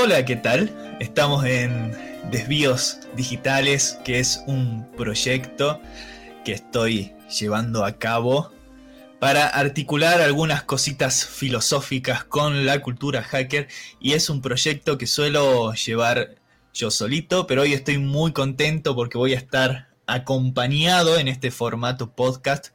Hola, ¿qué tal? Estamos en Desvíos Digitales, que es un proyecto que estoy llevando a cabo para articular algunas cositas filosóficas con la cultura hacker y es un proyecto que suelo llevar yo solito, pero hoy estoy muy contento porque voy a estar acompañado en este formato podcast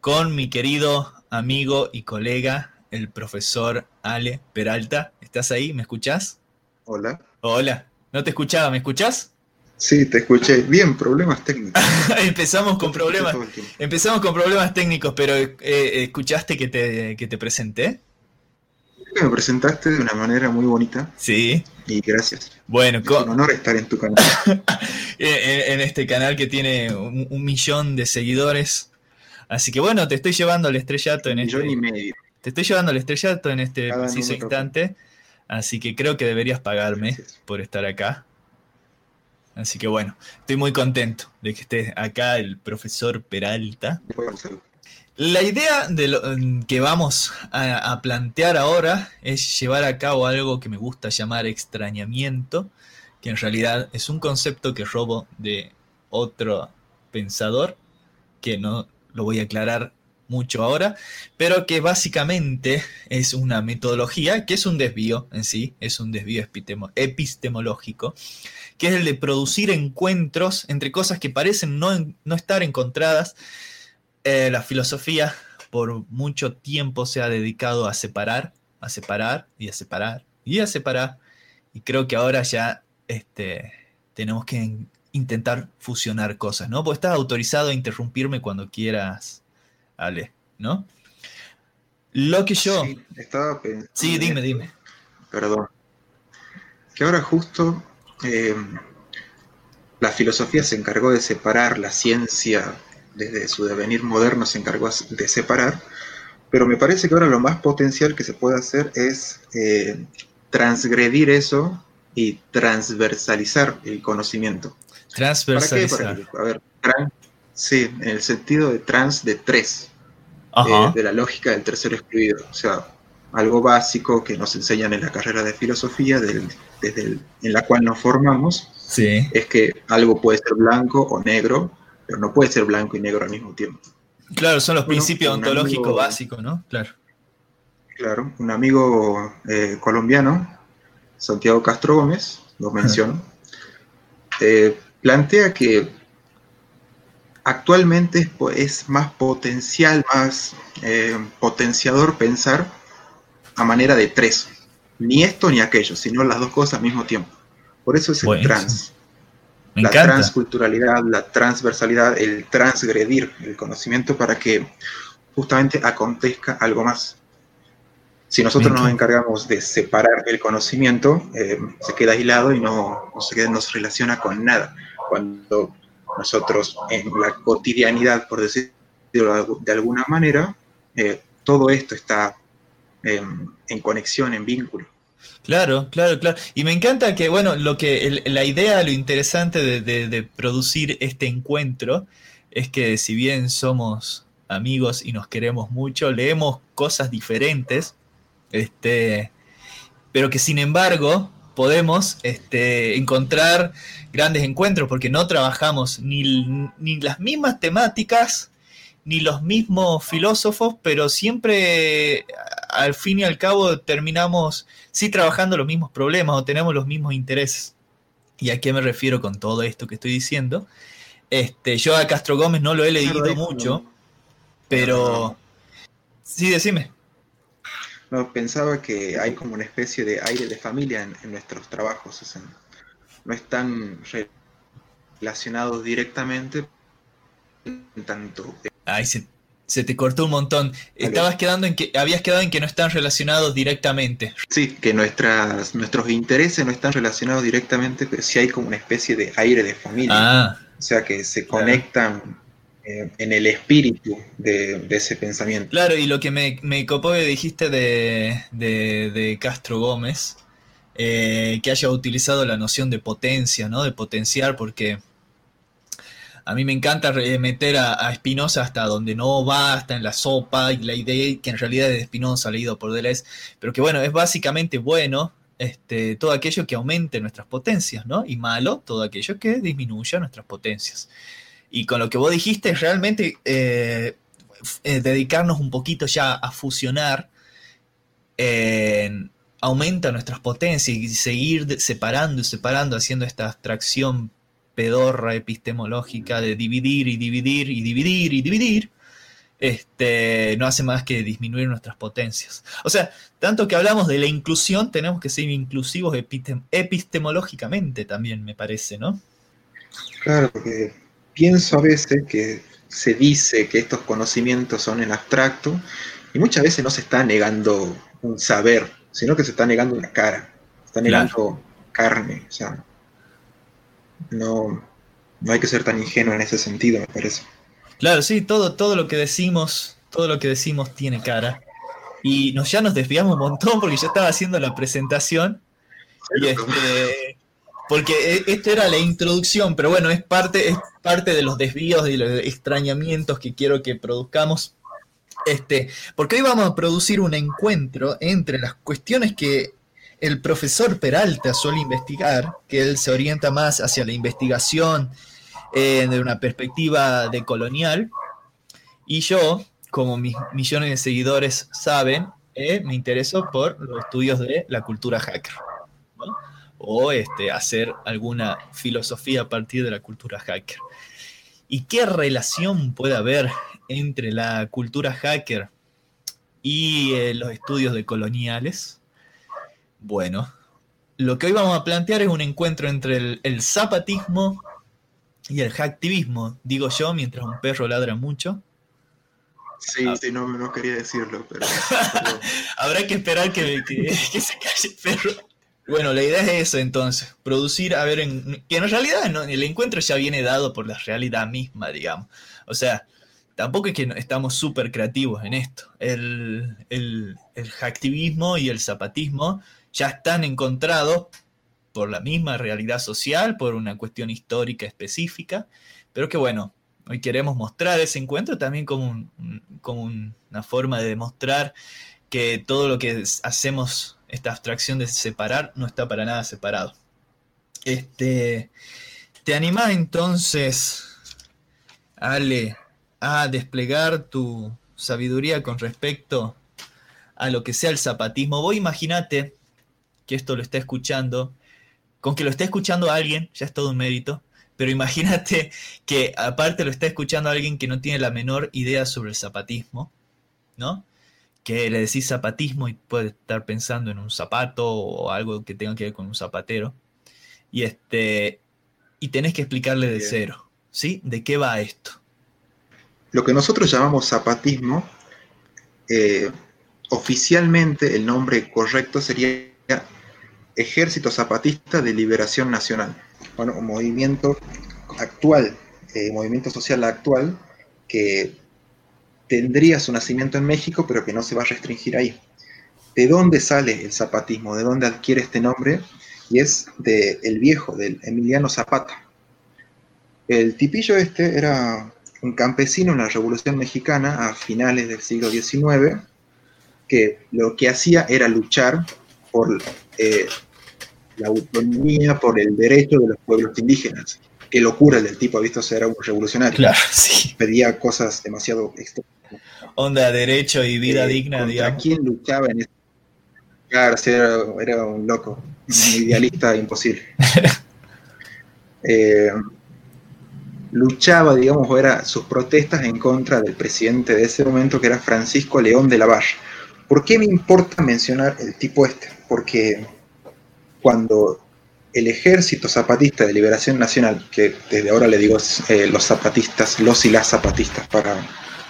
con mi querido amigo y colega, el profesor Ale Peralta. ¿Estás ahí? ¿Me escuchás? Hola. Hola. No te escuchaba, ¿me escuchás? Sí, te escuché. Bien, problemas técnicos. empezamos con problemas. Empezamos con problemas técnicos, pero eh, ¿escuchaste que te, que te presenté? Me presentaste de una manera muy bonita. Sí. Y gracias. Bueno, es un honor estar en tu canal. en, este canal que tiene un, millón de seguidores. Así que bueno, te estoy llevando al estrellato en este. Millón y medio. Te estoy llevando al estrellato en este preciso instante. Así que creo que deberías pagarme por estar acá. Así que bueno, estoy muy contento de que esté acá el profesor Peralta. La idea de lo que vamos a, plantear ahora es llevar a cabo algo que me gusta llamar extrañamiento, que en realidad es un concepto que robo de otro pensador, que no lo voy a aclarar mucho ahora, pero que básicamente es una metodología que es un desvío en sí, es un desvío epistemológico, que es el de producir encuentros entre cosas que parecen no, no estar encontradas. Eh, la filosofía por mucho tiempo se ha dedicado a separar, a separar y a separar y a separar, y creo que ahora ya este, tenemos que intentar fusionar cosas, ¿no? Pues estás autorizado a interrumpirme cuando quieras Ale, ¿no? Lo que yo... Sí, estaba pensando... Sí, dime, dime. Perdón. Que ahora justo eh, la filosofía se encargó de separar la ciencia desde su devenir moderno, se encargó de separar, pero me parece que ahora lo más potencial que se puede hacer es eh, transgredir eso y transversalizar el conocimiento. Transversalizar. A ver, Sí, en el sentido de trans de tres, eh, de la lógica del tercero excluido. O sea, algo básico que nos enseñan en la carrera de filosofía, desde en la cual nos formamos, sí. es que algo puede ser blanco o negro, pero no puede ser blanco y negro al mismo tiempo. Claro, son los principios ontológicos básicos, ¿no? Claro. Claro, un amigo eh, colombiano, Santiago Castro Gómez, lo menciono, eh, plantea que actualmente es, más potencial, más eh, potenciador pensar a manera de tres. Ni esto ni aquello, sino las dos cosas al mismo tiempo. Por eso es el trans. la transculturalidad, la transversalidad, el transgredir el conocimiento para que justamente acontezca algo más. Si nosotros nos encargamos de separar el conocimiento, eh, se queda aislado y no, no se, no se relaciona con nada. Cuando nosotros en la cotidianidad, por decirlo de alguna manera, eh, todo esto está en conexión, en vínculo. Claro, claro, claro. Y me encanta que, bueno, lo que la idea, lo interesante de, de, producir este encuentro es que si bien somos amigos y nos queremos mucho, leemos cosas diferentes, este, pero que sin embargo podemos este, encontrar grandes encuentros porque no trabajamos ni, las mismas temáticas ni los mismos filósofos, pero siempre al fin y al cabo terminamos sí trabajando los mismos problemas o tenemos los mismos intereses. ¿Y a qué me refiero con todo esto que estoy diciendo? Este, yo a Castro Gómez no lo he leído mucho, pero... Sí, decime. No, pensaba que hay como una especie de aire de familia en, nuestros trabajos. no están relacionados directamente tanto. Ay, se, te cortó un montón. Estabas quedando en que habías quedado en que no están relacionados directamente. Sí, que nuestras, nuestros intereses no están relacionados directamente, pero sí hay como una especie de aire de familia. Ah. O sea que se conectan eh, en el espíritu de, ese pensamiento. Claro, y lo que me, me copó que dijiste de, Castro Gómez, eh, que haya utilizado la noción de potencia, ¿no? De potenciar, porque a mí me encanta meter a, a Spinoza hasta donde no va, hasta en la sopa, y la idea que en realidad es de Spinoza, leído por Deleuze, pero que bueno, es básicamente bueno este, todo aquello que aumente nuestras potencias, ¿no? Y malo todo aquello que disminuya nuestras potencias. Y con lo que vos dijiste, realmente eh, eh, dedicarnos un poquito ya a fusionar aumenta nuestras potencias y seguir separando y separando, haciendo esta abstracción pedorra epistemológica de dividir y dividir y dividir y dividir, este, no hace más que disminuir nuestras potencias. O sea, tanto que hablamos de la inclusión, tenemos que ser inclusivos epistemológicamente también, me parece, ¿no? Claro, porque pienso a veces que se dice que estos conocimientos son en abstracto y muchas veces no se está negando un saber, sino que se está negando una cara, se está negando carne. O sea, no, no hay que ser tan ingenuo en ese sentido, me parece. Claro, sí, todo, todo lo que decimos, todo lo que decimos tiene cara. Y nos, ya nos desviamos un montón porque yo estaba haciendo la presentación. Y este, porque e, esto era la introducción, pero bueno, es parte, es parte de los desvíos y los extrañamientos que quiero que produzcamos. Este, porque hoy vamos a producir un encuentro entre las cuestiones que el profesor Peralta suele investigar, que él se orienta más hacia la investigación eh, de una perspectiva de colonial, y yo, como mis millones de seguidores saben, eh, me intereso por los estudios de la cultura hacker o este, hacer alguna filosofía a partir de la cultura hacker. ¿Y qué relación puede haber entre la cultura hacker y eh, los estudios de coloniales? Bueno, lo que hoy vamos a plantear es un encuentro entre el, zapatismo y el hacktivismo, digo yo, mientras un perro ladra mucho. Sí, ah. sí, no, no quería decirlo, pero... Habrá que esperar que, que se calle el perro. Bueno, la idea es eso entonces, producir, a ver, en, que en realidad no, el encuentro ya viene dado por la realidad misma, digamos. O sea, tampoco es que estamos súper creativos en esto. El, el, el hacktivismo y el zapatismo ya están encontrados por la misma realidad social, por una cuestión histórica específica, pero que bueno, hoy queremos mostrar ese encuentro también como, como una forma de demostrar que todo lo que hacemos esta abstracción de separar no está para nada separado. Este, ¿Te animás entonces, Ale, a desplegar tu sabiduría con respecto a lo que sea el zapatismo? Vos imagínate que esto lo está escuchando, con que lo esté escuchando alguien, ya es todo un mérito, pero imagínate que aparte lo está escuchando alguien que no tiene la menor idea sobre el zapatismo, ¿no? Que le decís zapatismo y puede estar pensando en un zapato o algo que tenga que ver con un zapatero. Y, este, y tenés que explicarle de cero, ¿sí? ¿De qué va esto? Lo que nosotros llamamos zapatismo, eh, oficialmente el nombre correcto sería Ejército Zapatista de Liberación Nacional. Bueno, un movimiento actual, eh, movimiento social actual, que tendría su nacimiento en México, pero que no se va a restringir ahí. ¿De dónde sale el zapatismo? ¿De dónde adquiere este nombre? Y es de el viejo, del Emiliano Zapata. El tipillo este era un campesino en la Revolución Mexicana a finales del siglo XIX, que lo que hacía era luchar por eh, la autonomía, por el derecho de los pueblos indígenas. Qué locura el del tipo, ha visto ser un revolucionario. Claro, sí. Pedía cosas demasiado extrañas onda derecho y vida eh, digna, digamos. quién luchaba en eso? Claro, era, un loco, un idealista imposible. Eh, luchaba, digamos, o era sus protestas en contra del presidente de ese momento, que era Francisco León de la Valle. ¿Por qué me importa mencionar el tipo este? Porque cuando el ejército zapatista de liberación nacional, que desde ahora le digo eh, los zapatistas, los y las zapatistas para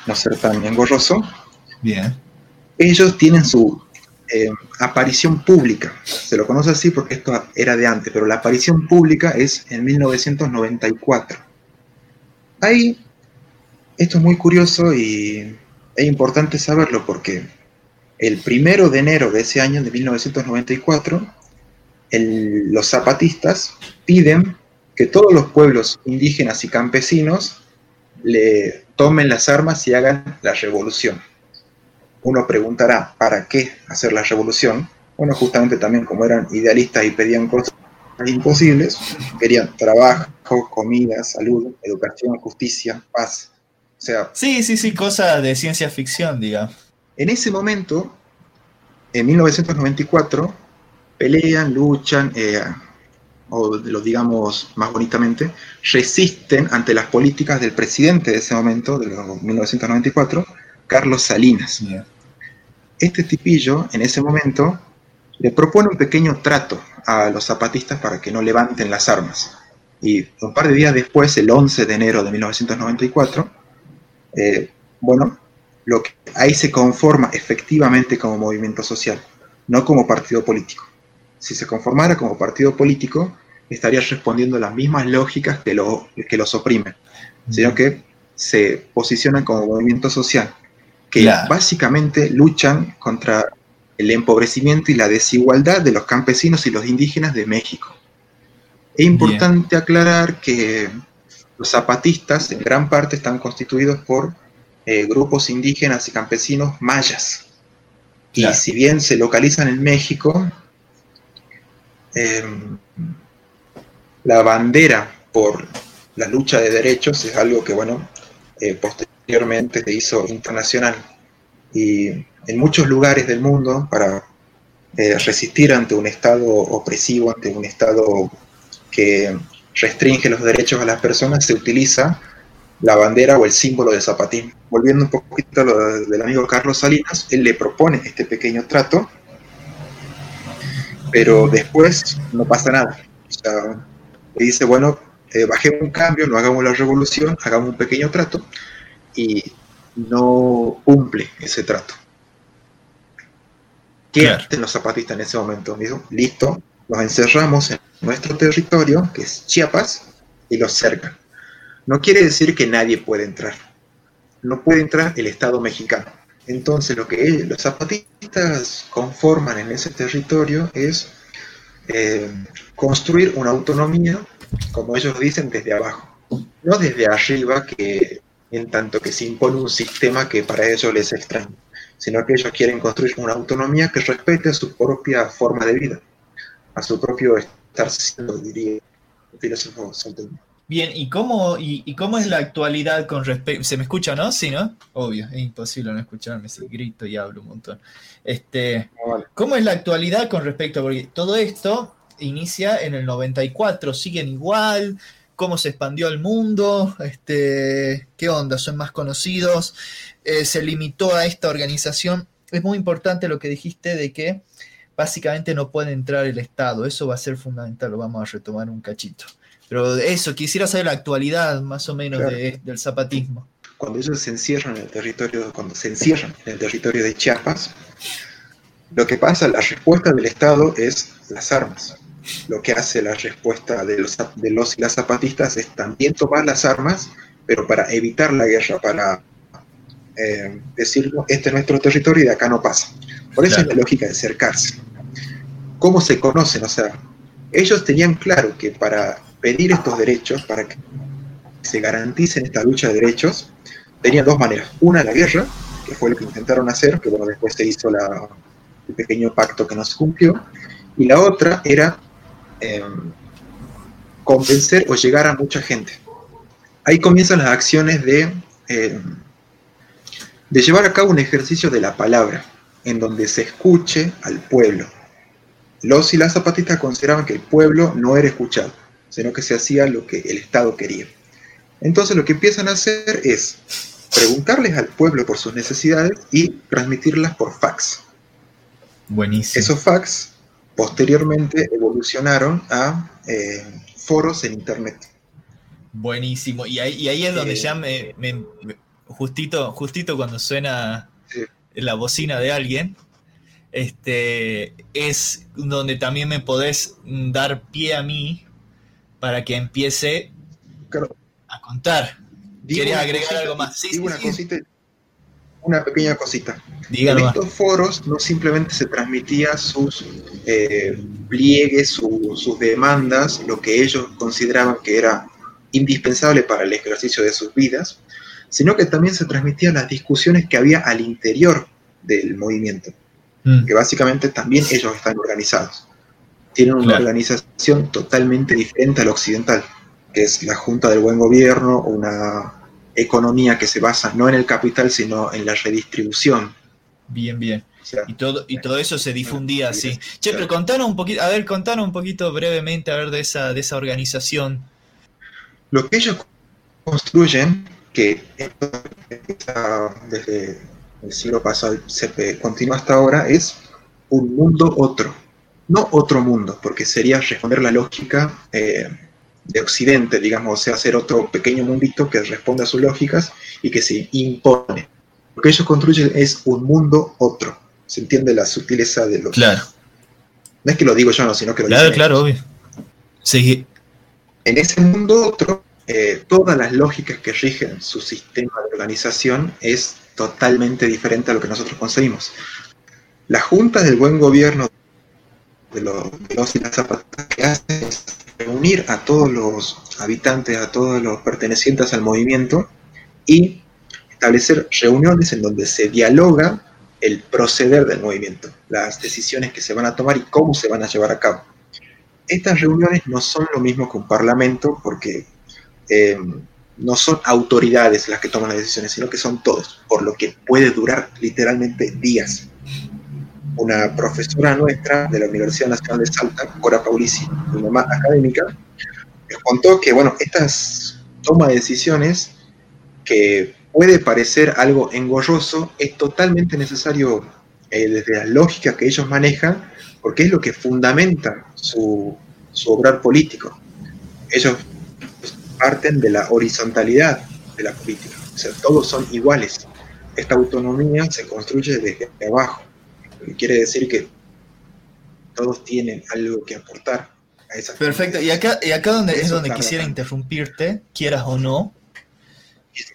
no ser tan engorroso. Bien. Ellos tienen su eh, aparición pública. Se lo conoce así porque esto era de antes, pero la aparición pública es en 1994. Ahí Esto es muy curioso y es importante saberlo porque el primero de enero de ese año, de 1994, los zapatistas piden que todos los pueblos indígenas y campesinos le tomen las armas y hagan la revolución. Uno preguntará, ¿para qué hacer la revolución? Bueno, justamente también como eran idealistas y pedían cosas imposibles, querían trabajo, comida, salud, educación, justicia, paz. O sea, sí, sí, sí, cosas de ciencia ficción, digamos. En ese momento, en 1994, pelean, luchan, eh, o lo digamos más bonitamente, resisten ante las políticas del presidente de ese momento, de 1994, Carlos Salinas. Este tipillo, en ese momento, le propone un pequeño trato a los zapatistas para que no levanten las armas. Y un par de días después, el 11 de enero de 1994, eh, bueno, lo que ahí se conforma efectivamente como movimiento social, no como partido político. Si se conformara como partido político, estaría respondiendo a las mismas lógicas que, lo, que los oprimen, sino que se posicionan como movimiento social, que básicamente luchan contra el empobrecimiento y la desigualdad de los campesinos y los indígenas de México. Es importante aclarar que los zapatistas en gran parte están constituidos por eh, grupos indígenas y campesinos mayas. Y si bien se localizan en México, em, la bandera por la lucha de derechos es algo que, bueno, eh, posteriormente se hizo internacional. Y en muchos lugares del mundo, para eh, resistir ante un Estado opresivo, ante un Estado que restringe los derechos a las personas, se utiliza la bandera o el símbolo de zapatín. Volviendo un poquito a lo del amigo Carlos Salinas, él le propone este pequeño trato, pero después no pasa nada. O sea, le dice, bueno, eh, bajemos un cambio, no hagamos la revolución, hagamos un pequeño trato, y no cumple ese trato. ¿Qué hacen los zapatistas en ese momento? listo, nos encerramos en nuestro territorio, que es Chiapas, y los cercan. No quiere decir que nadie puede entrar. No puede entrar el Estado mexicano. Entonces lo que los zapatistas conforman en ese territorio es eh, construir una autonomía, como ellos dicen, desde abajo. No desde arriba, que en tanto que se impone un sistema que para ellos les es extraño, sino que ellos quieren construir una autonomía que respete su propia forma de vida, a su propio estar siendo, diría el filósofo Bien, ¿y cómo, y, cómo es la actualidad con respecto... ¿Se me escucha, no? Sí, ¿no? Obvio, es imposible no escucharme si grito y hablo un montón. Este, ah, ¿Cómo es la actualidad con respecto Porque todo esto inicia en el 94, siguen igual, cómo se expandió al mundo, este, qué onda, son más conocidos, eh, se limitó a esta organización. Es muy importante lo que dijiste de que básicamente no puede entrar el Estado, eso va a ser fundamental, lo vamos a retomar un cachito. Pero eso, quisiera saber la actualidad más o menos del zapatismo. Cuando ellos se encierran en el territorio, cuando se encierran en el territorio de Chiapas, lo que pasa, la respuesta del Estado es las armas. Lo que hace la respuesta de los, de los y las zapatistas es también tomar las armas, pero para evitar la guerra, para eh, decir, este es nuestro territorio y de acá no pasa. Por eso es la lógica de cercarse. ¿Cómo se conocen? O sea, ellos tenían claro que para pedir estos derechos, para que se garanticen esta lucha de derechos, tenían dos maneras. Una, la guerra, que fue lo que intentaron hacer, que bueno, después se hizo el pequeño pacto que no se cumplió. Y la otra era em, convencer o llegar a mucha gente. Ahí comienzan las acciones de, em, de llevar a cabo un ejercicio de la palabra, en donde se escuche al pueblo. Los y las zapatistas consideraban que el pueblo no era escuchado sino que se hacía lo que el Estado quería. Entonces lo que empiezan a hacer es preguntarles al pueblo por sus necesidades y transmitirlas por fax. Buenísimo. Esos fax posteriormente evolucionaron a eh, foros en Internet. Buenísimo. Y ahí, es donde eh, ya me, justito, justito cuando suena la bocina de alguien, este, es donde también me podés dar pie a mí para que empiece a contar. ¿Querías agregar algo más? Sí, una cosita, una pequeña cosita. en estos foros no simplemente se transmitía sus eh, pliegues, sus demandas, lo que ellos consideraban que era indispensable para el ejercicio de sus vidas, sino que también se transmitían las discusiones que había al interior del movimiento, mm. que básicamente también ellos están organizados. Tienen una organización totalmente diferente a la occidental, que es la Junta del Buen Gobierno, una economía que se basa no en el capital, sino en la redistribución. Bien, bien. y, todo, y todo eso se difundía así. Che, pero contanos un poquito, a ver, contanos un poquito brevemente, a ver, de esa, de esa organización. Lo que ellos construyen, que desde el siglo pasado se continúa hasta ahora, es un mundo otro. No otro mundo, porque sería responder la lógica eh, de Occidente, digamos, o sea, hacer otro pequeño mundito que responde a sus lógicas y que se impone. Lo que ellos construyen es un mundo otro. ¿Se entiende la sutileza de lo Claro. No es que lo digo yo, no, sino que lo Claro, claro, obvio. Sí. En ese mundo otro, eh, todas las lógicas que rigen su sistema de organización es totalmente diferente a lo que nosotros concebimos. La Junta del Buen Gobierno de los, de y las zapatas que hace es reunir a todos los habitantes, a todos los pertenecientes al movimiento y establecer reuniones en donde se dialoga el proceder del movimiento, las decisiones que se van a tomar y cómo se van a llevar a cabo. Estas reuniones no son lo mismo que un parlamento porque eh, no son autoridades las que toman las decisiones, sino que son todos, por lo que puede durar literalmente días una profesora nuestra de la Universidad Nacional de Salta, Cora Paulisi, mi mamá académica, nos contó que, bueno, estas toma de decisiones, que puede parecer algo engorroso, es totalmente necesario eh, desde la lógica que ellos manejan, porque es lo que fundamenta su, su obrar político. Ellos parten de la horizontalidad de la política, o sea, todos son iguales. Esta autonomía se construye desde abajo quiere decir que todos tienen algo que aportar a esa Perfecto, y acá, y acá donde, es donde quisiera interrumpirte, quieras o no,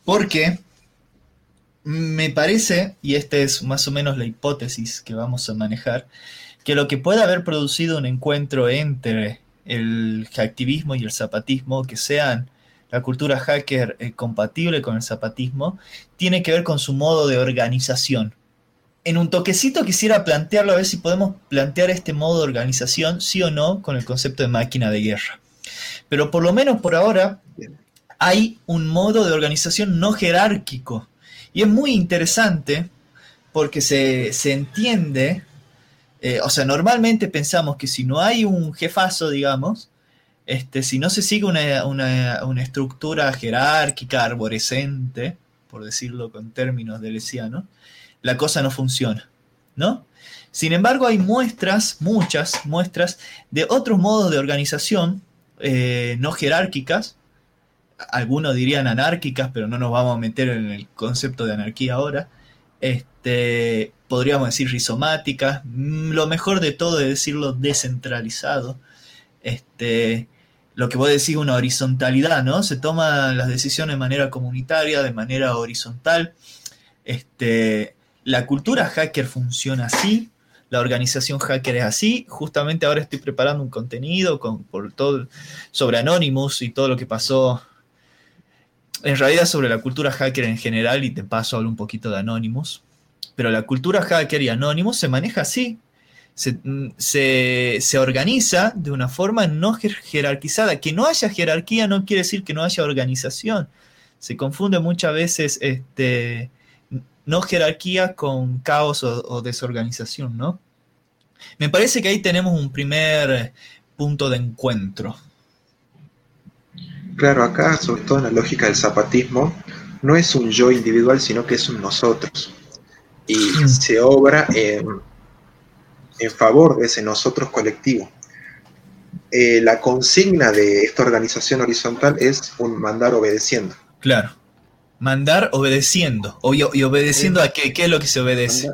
porque me parece, y esta es más o menos la hipótesis que vamos a manejar, que lo que puede haber producido un encuentro entre el hacktivismo y el zapatismo, que sean la cultura hacker eh, compatible con el zapatismo, tiene que ver con su modo de organización en un toquecito quisiera plantearlo a ver si podemos plantear este modo de organización, sí o no, con el concepto de máquina de guerra. Pero por lo menos por ahora hay un modo de organización no jerárquico. Y es muy interesante porque se, entiende, eh, o sea, normalmente pensamos que si no hay un jefazo, digamos, este, si no se sigue una, una estructura jerárquica, arborescente, por decirlo con términos de Lesiano, la cosa no funciona, ¿no? Sin embargo, hay muestras, muchas muestras, de otros modos de organización eh, no jerárquicas, algunos dirían anárquicas, pero no nos vamos a meter en el concepto de anarquía ahora, este, podríamos decir rizomáticas, mm, lo mejor de todo es decirlo descentralizado, este, lo que vos decís una horizontalidad, ¿no? Se toman las decisiones de manera comunitaria, de manera horizontal, este, la cultura hacker funciona así, la organización hacker es así. Justamente ahora estoy preparando un contenido con, por todo, sobre Anonymous y todo lo que pasó. En realidad sobre la cultura hacker en general y te paso a hablar un poquito de Anonymous. Pero la cultura hacker y Anonymous se maneja así. Se, se, organiza de una forma no jerarquizada. Que no haya jerarquía no quiere decir que no haya organización. Se confunde muchas veces este, no jerarquía con caos o, desorganización, ¿no? Me parece que ahí tenemos un primer punto de encuentro. Claro, acá, sobre todo en la lógica del zapatismo, no es un yo individual, sino que es un nosotros. Y mm. se obra en, favor de ese nosotros colectivo. Eh, la consigna de esta organización horizontal es un mandar obedeciendo. Claro. Mandar obedeciendo. ¿Y obedeciendo a qué? ¿Qué es lo que se obedece?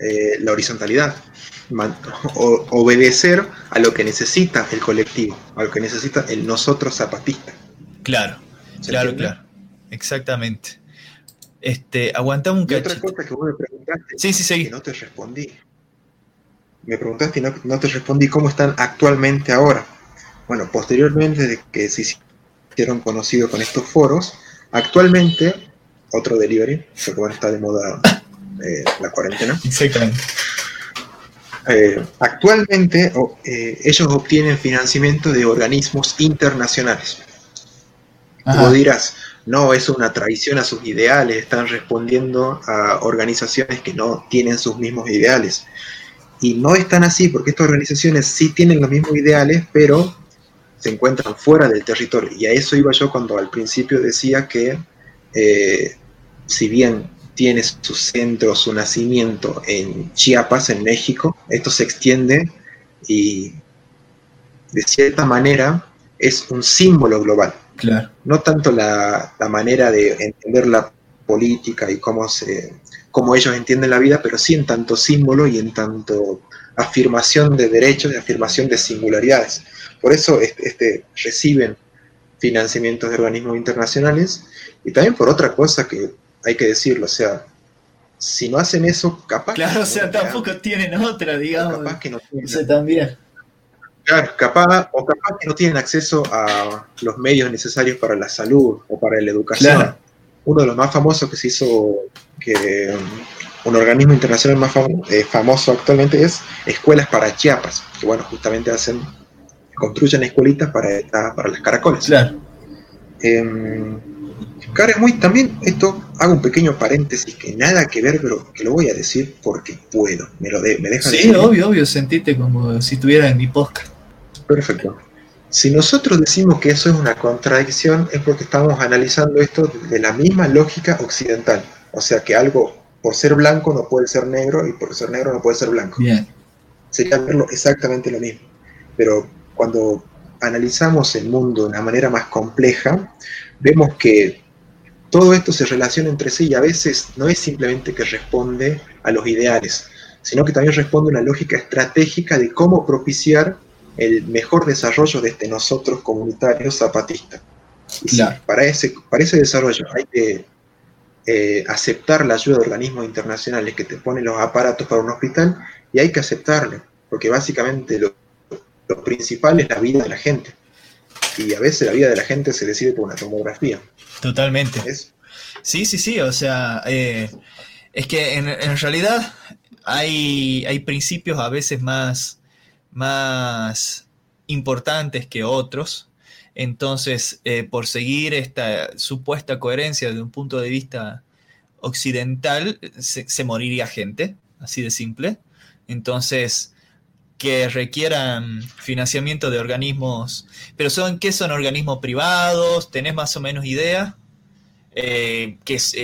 Eh, la horizontalidad. obedecer a lo que necesita el colectivo, a lo que necesita el nosotros zapatista. Claro, claro, claro. exactamente. Este, aguantamos un cachito. otra cosa que vos me preguntaste. Sí, sí, sí. Que no te respondí. Me preguntaste y no, te respondí cómo están actualmente ahora. Bueno, posteriormente de que se hicieron conocidos con estos foros, actualmente, otro delivery, porque bueno, está de moda eh, la cuarentena. Exactamente. Eh, actualmente eh, ellos obtienen financiamiento de organismos internacionales. Tú dirás, no es una traición a sus ideales, están respondiendo a organizaciones que no tienen sus mismos ideales. Y no es tan así, porque estas organizaciones sí tienen los mismos ideales, pero se encuentran fuera del territorio. Y a eso iba yo cuando al principio decía que, eh, si bien tiene su centro, su nacimiento en Chiapas, en México. Esto se extiende y de cierta manera es un símbolo global. Claro. No tanto la, manera de entender la política y cómo, se, cómo ellos entienden la vida, pero sí en tanto símbolo y en tanto afirmación de derechos y afirmación de singularidades. Por eso este, reciben financiamientos de organismos internacionales y también por otra cosa que hay que decirlo, o sea, si no hacen eso, capaz. Claro, o sea, tampoco tienen otra, digamos. Capaz que no tienen. También. Claro, capaz, o capaz que no tienen acceso a los medios necesarios para la salud o para la educación. Uno de los más famosos que se hizo, que un organismo internacional más eh, famoso actualmente es Escuelas para Chiapas, que bueno, justamente hacen, construyen escuelitas para, para las caracoles. Claro. Cara, muy también esto hago un pequeño paréntesis que nada que ver, pero que lo voy a decir porque puedo. Me lo de, me deja Sí, obvio, obvio, sentite como si estuviera en mi podcast. Perfecto. Si nosotros decimos que eso es una contradicción, es porque estamos analizando esto de la misma lógica occidental. O sea que algo por ser blanco no puede ser negro y por ser negro no puede ser blanco. Bien. Sería verlo exactamente lo mismo. Pero cuando analizamos el mundo de una manera más compleja, vemos que todo esto se relaciona entre sí y a veces no es simplemente que responde a los ideales, sino que también responde a una lógica estratégica de cómo propiciar el mejor desarrollo de este nosotros comunitario zapatista. Y para, ese, para ese desarrollo hay que eh, aceptar la ayuda de organismos internacionales que te ponen los aparatos para un hospital y hay que aceptarlo, porque básicamente lo, lo principal es la vida de la gente. Y a veces la vida de la gente se decide por una tomografía. Totalmente. Sí, sí, sí, o sea, eh, es que en, realidad hay, hay, principios a veces más, más importantes que otros. Entonces, eh, por seguir esta supuesta coherencia desde un punto de vista occidental, se, moriría gente, así de simple. Entonces, que requieran financiamiento de organismos, pero son qué son organismos privados, tenés más o menos idea, eh, que es,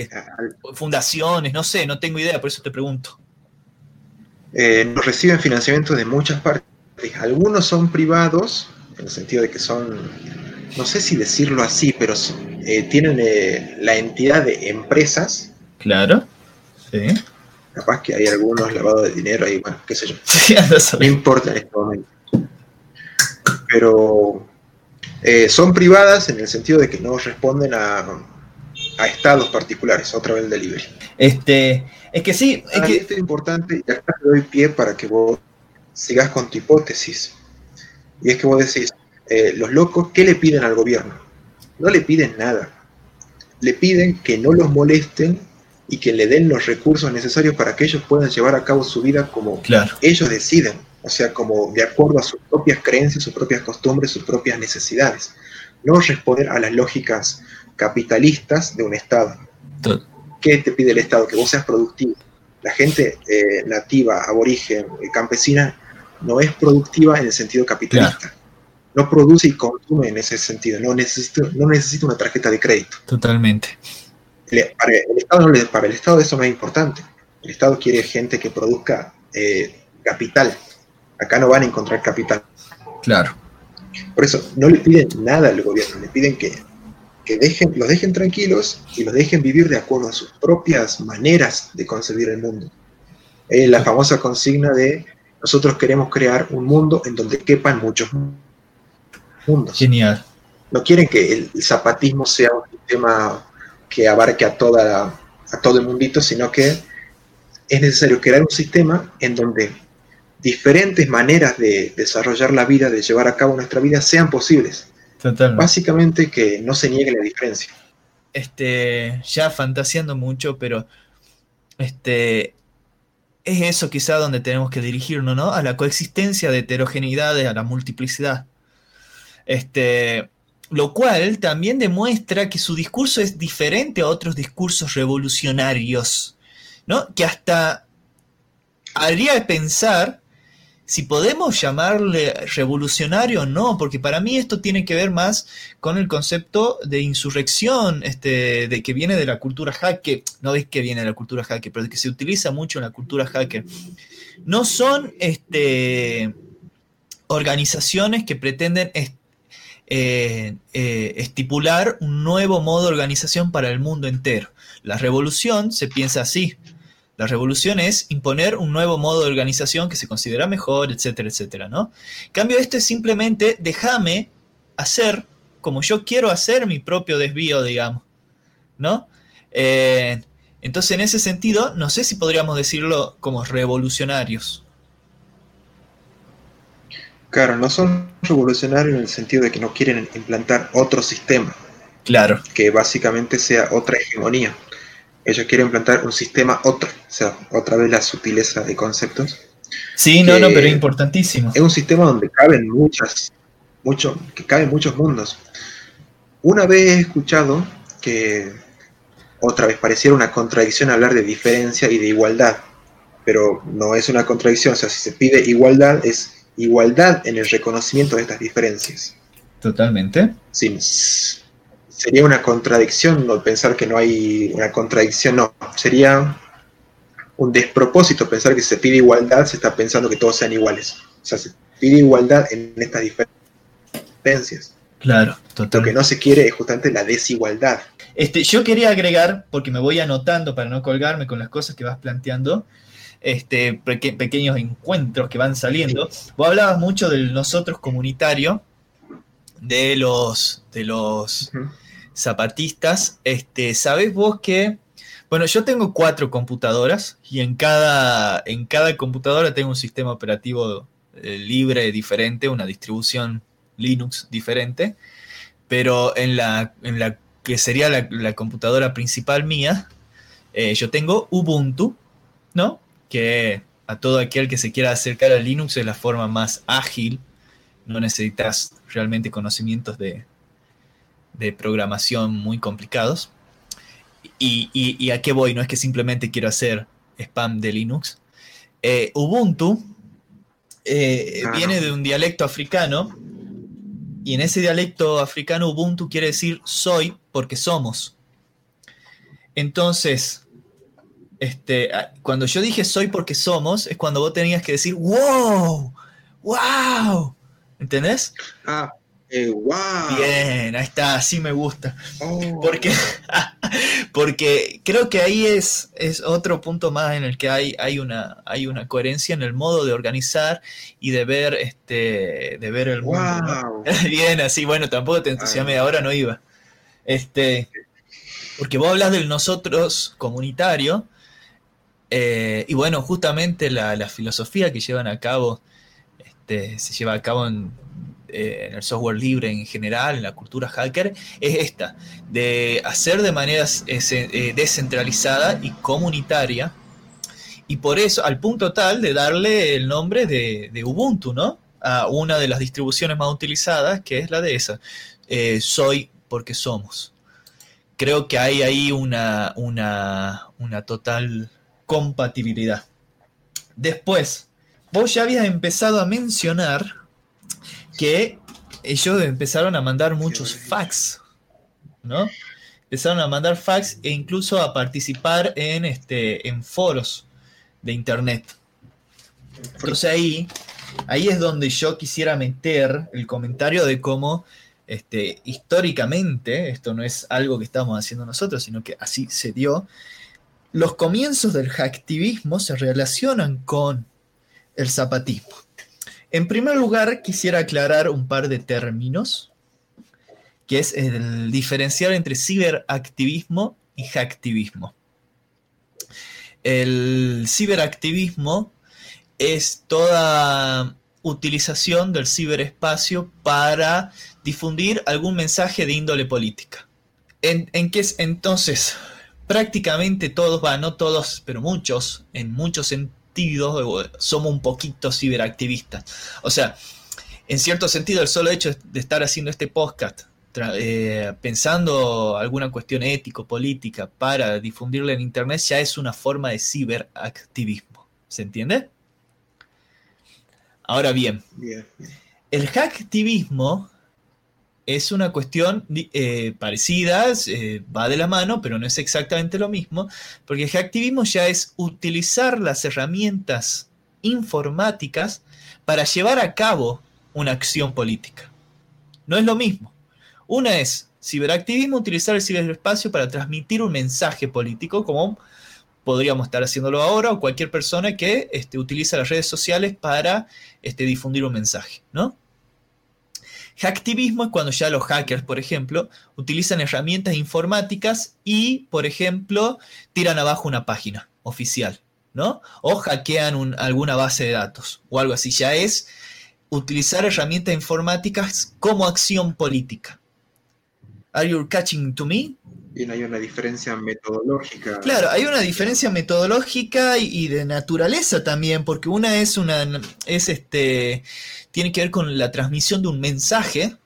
fundaciones, no sé, no tengo idea, por eso te pregunto. Eh, reciben financiamiento de muchas partes, algunos son privados, en el sentido de que son, no sé si decirlo así, pero eh, tienen eh, la entidad de empresas. Claro, sí Capaz que hay algunos lavados de dinero ahí, bueno, qué sé yo. no importa en este momento. Pero eh, son privadas en el sentido de que no responden a, a estados particulares, otra vez el delivery. Este, es que sí. Es que... Esto es importante y acá te doy pie para que vos sigas con tu hipótesis. Y es que vos decís, eh, los locos, ¿qué le piden al gobierno? No le piden nada. Le piden que no los molesten y que le den los recursos necesarios para que ellos puedan llevar a cabo su vida como ellos deciden, o sea, como de acuerdo a sus propias creencias, sus propias costumbres, sus propias necesidades. No responder a las lógicas capitalistas de un Estado. ¿Qué te pide el Estado? Que vos seas productivo. La gente eh, nativa, aborigen, eh, campesina, no es productiva en el sentido capitalista. No produce y consume en ese sentido. No necesita, no necesita una tarjeta de crédito. Totalmente para el, Estado, para el Estado eso no es importante. El Estado quiere gente que produzca eh, capital. Acá no van a encontrar capital. Claro. Por eso no le piden nada al gobierno, le piden que, dejen, los dejen tranquilos y los dejen vivir de acuerdo a sus propias maneras de concebir el mundo. La famosa consigna de nosotros queremos crear un mundo en donde quepan muchos mundos. Genial. No quieren que el zapatismo sea un sistema que abarque a, toda a todo el mundito, sino que es necesario crear un sistema en donde diferentes maneras de desarrollar la vida, de llevar a cabo nuestra vida, sean posibles. Básicamente que no se niegue la diferencia. Este, ya fantaseando mucho, pero este, es eso quizá donde tenemos que dirigirnos, ¿no? A la coexistencia de heterogeneidades, a la multiplicidad. Este, lo cual también demuestra que su discurso es diferente a otros discursos revolucionarios, ¿no? Que hasta haría pensar si podemos llamarle revolucionario o no, porque para mí esto tiene que ver más con el concepto de insurrección, este, de que viene de la cultura hacker, no es que viene de la cultura hacker, pero que se utiliza mucho en la cultura hacker. No son este, organizaciones que pretenden eh, eh, estipular un nuevo modo de organización para el mundo entero. La revolución se piensa así, la revolución es imponer un nuevo modo de organización que se considera mejor, etcétera, etcétera, ¿no? En cambio, esto es simplemente déjame hacer como yo quiero hacer mi propio desvío, digamos, ¿no? Eh, entonces, en ese sentido, no sé si podríamos decirlo como revolucionarios. Claro, no son revolucionarios en el sentido de que no quieren implantar otro sistema. Claro. Que básicamente sea otra hegemonía ellos quieren implantar un sistema otro, o sea, otra vez la sutileza de conceptos. Sí, no, no, pero es importantísimo. Es un sistema donde caben muchas, mucho, que caben muchos mundos. Una vez he escuchado que otra vez pareciera una contradicción hablar de diferencia y de igualdad, pero no es una contradicción, o sea, si se pide igualdad, es igualdad en el reconocimiento de estas diferencias. Totalmente. Sí, sería una contradicción no pensar que no hay una contradicción, no, sería un despropósito pensar que se pide igualdad, se está pensando que todos sean iguales. O sea, se pide igualdad en estas diferencias. Claro, totalmente. Lo que no se quiere es justamente la desigualdad. Este, yo quería agregar, porque me voy anotando para no colgarme con las cosas que vas planteando, este, pequeños encuentros que van saliendo. Vos hablabas mucho del nosotros comunitario, de los, de los, zapatistas, este, ¿sabés vos que... Bueno, yo tengo cuatro computadoras y en cada, en cada computadora tengo un sistema operativo eh, libre diferente, una distribución Linux diferente, pero en la, en la que sería la, computadora principal mía, eh, yo tengo Ubuntu, ¿no? Que a todo aquel que se quiera acercar a Linux es la forma más ágil, no necesitas realmente conocimientos de, de programación muy complicados. Y, a qué voy? No es que simplemente quiero hacer spam de Linux. Eh, Ubuntu eh, viene de un dialecto africano y en ese dialecto africano Ubuntu quiere decir soy porque somos. Entonces, este, cuando yo dije soy porque somos, es cuando vos tenías que decir wow, wow, ¿entendés? Ah, eh, Bien, ahí está, así me gusta. Oh. Porque, porque creo que ahí es, es otro punto más en el que hay, hay, una, hay una coherencia en el modo de organizar y de ver, este, de ver el mundo. Bien, así, bueno, tampoco te entusiasme, ahora no iba. Este, porque vos hablas del nosotros comunitario, eh, y bueno, justamente la, filosofía que llevan a cabo este, se lleva a cabo en eh, en el software libre en general, en la cultura hacker, es esta, de hacer de manera eh, descentralizada y comunitaria, y por eso, al punto tal de darle el nombre de, Ubuntu, ¿no? A una de las distribuciones más utilizadas, que es la de esa. Soy porque somos. Creo que hay ahí una, una, una total compatibilidad. Después, vos ya habías empezado a mencionar que ellos empezaron a mandar muchos fax, ¿no? Empezaron a mandar fax e incluso a participar en, este, en foros de internet. Entonces ahí, ahí es donde yo quisiera meter el comentario de cómo este, históricamente, esto no es algo que estamos haciendo nosotros, sino que así se dio, los comienzos del hacktivismo se relacionan con el zapatismo. En primer lugar, quisiera aclarar un par de términos, que es el diferenciar entre ciberactivismo y hacktivismo. El ciberactivismo es toda utilización del ciberespacio para difundir algún mensaje de índole política. En, en qué es entonces prácticamente todos, va, no todos, pero muchos, en muchos sentidos, somos un poquito ciberactivistas. O sea, en cierto sentido, el solo hecho de estar haciendo este podcast, eh, pensando alguna cuestión ético, política, para difundirla en Internet, ya es una forma de ciberactivismo. ¿Se entiende? Ahora bien, el hacktivismo es una cuestión eh, parecida, eh, va de la mano, pero no es exactamente lo mismo, porque el hacktivismo ya es utilizar las herramientas informáticas para llevar a cabo una acción política. No es lo mismo. Una es ciberactivismo, utilizar el ciberespacio para transmitir un mensaje político, como podríamos estar haciéndolo ahora, o cualquier persona que este, utiliza las redes sociales para este, difundir un mensaje, ¿no? Hacktivismo es cuando ya los hackers, por ejemplo, utilizan herramientas informáticas y, por ejemplo, tiran abajo una página oficial, ¿no? O hackean alguna base de datos o algo así. Ya es utilizar herramientas informáticas como acción política. Are you catching to me? Bien, hay una diferencia metodológica. Claro, hay una diferencia metodológica y, de naturaleza también, porque una es una es este tiene que ver con la transmisión de un mensaje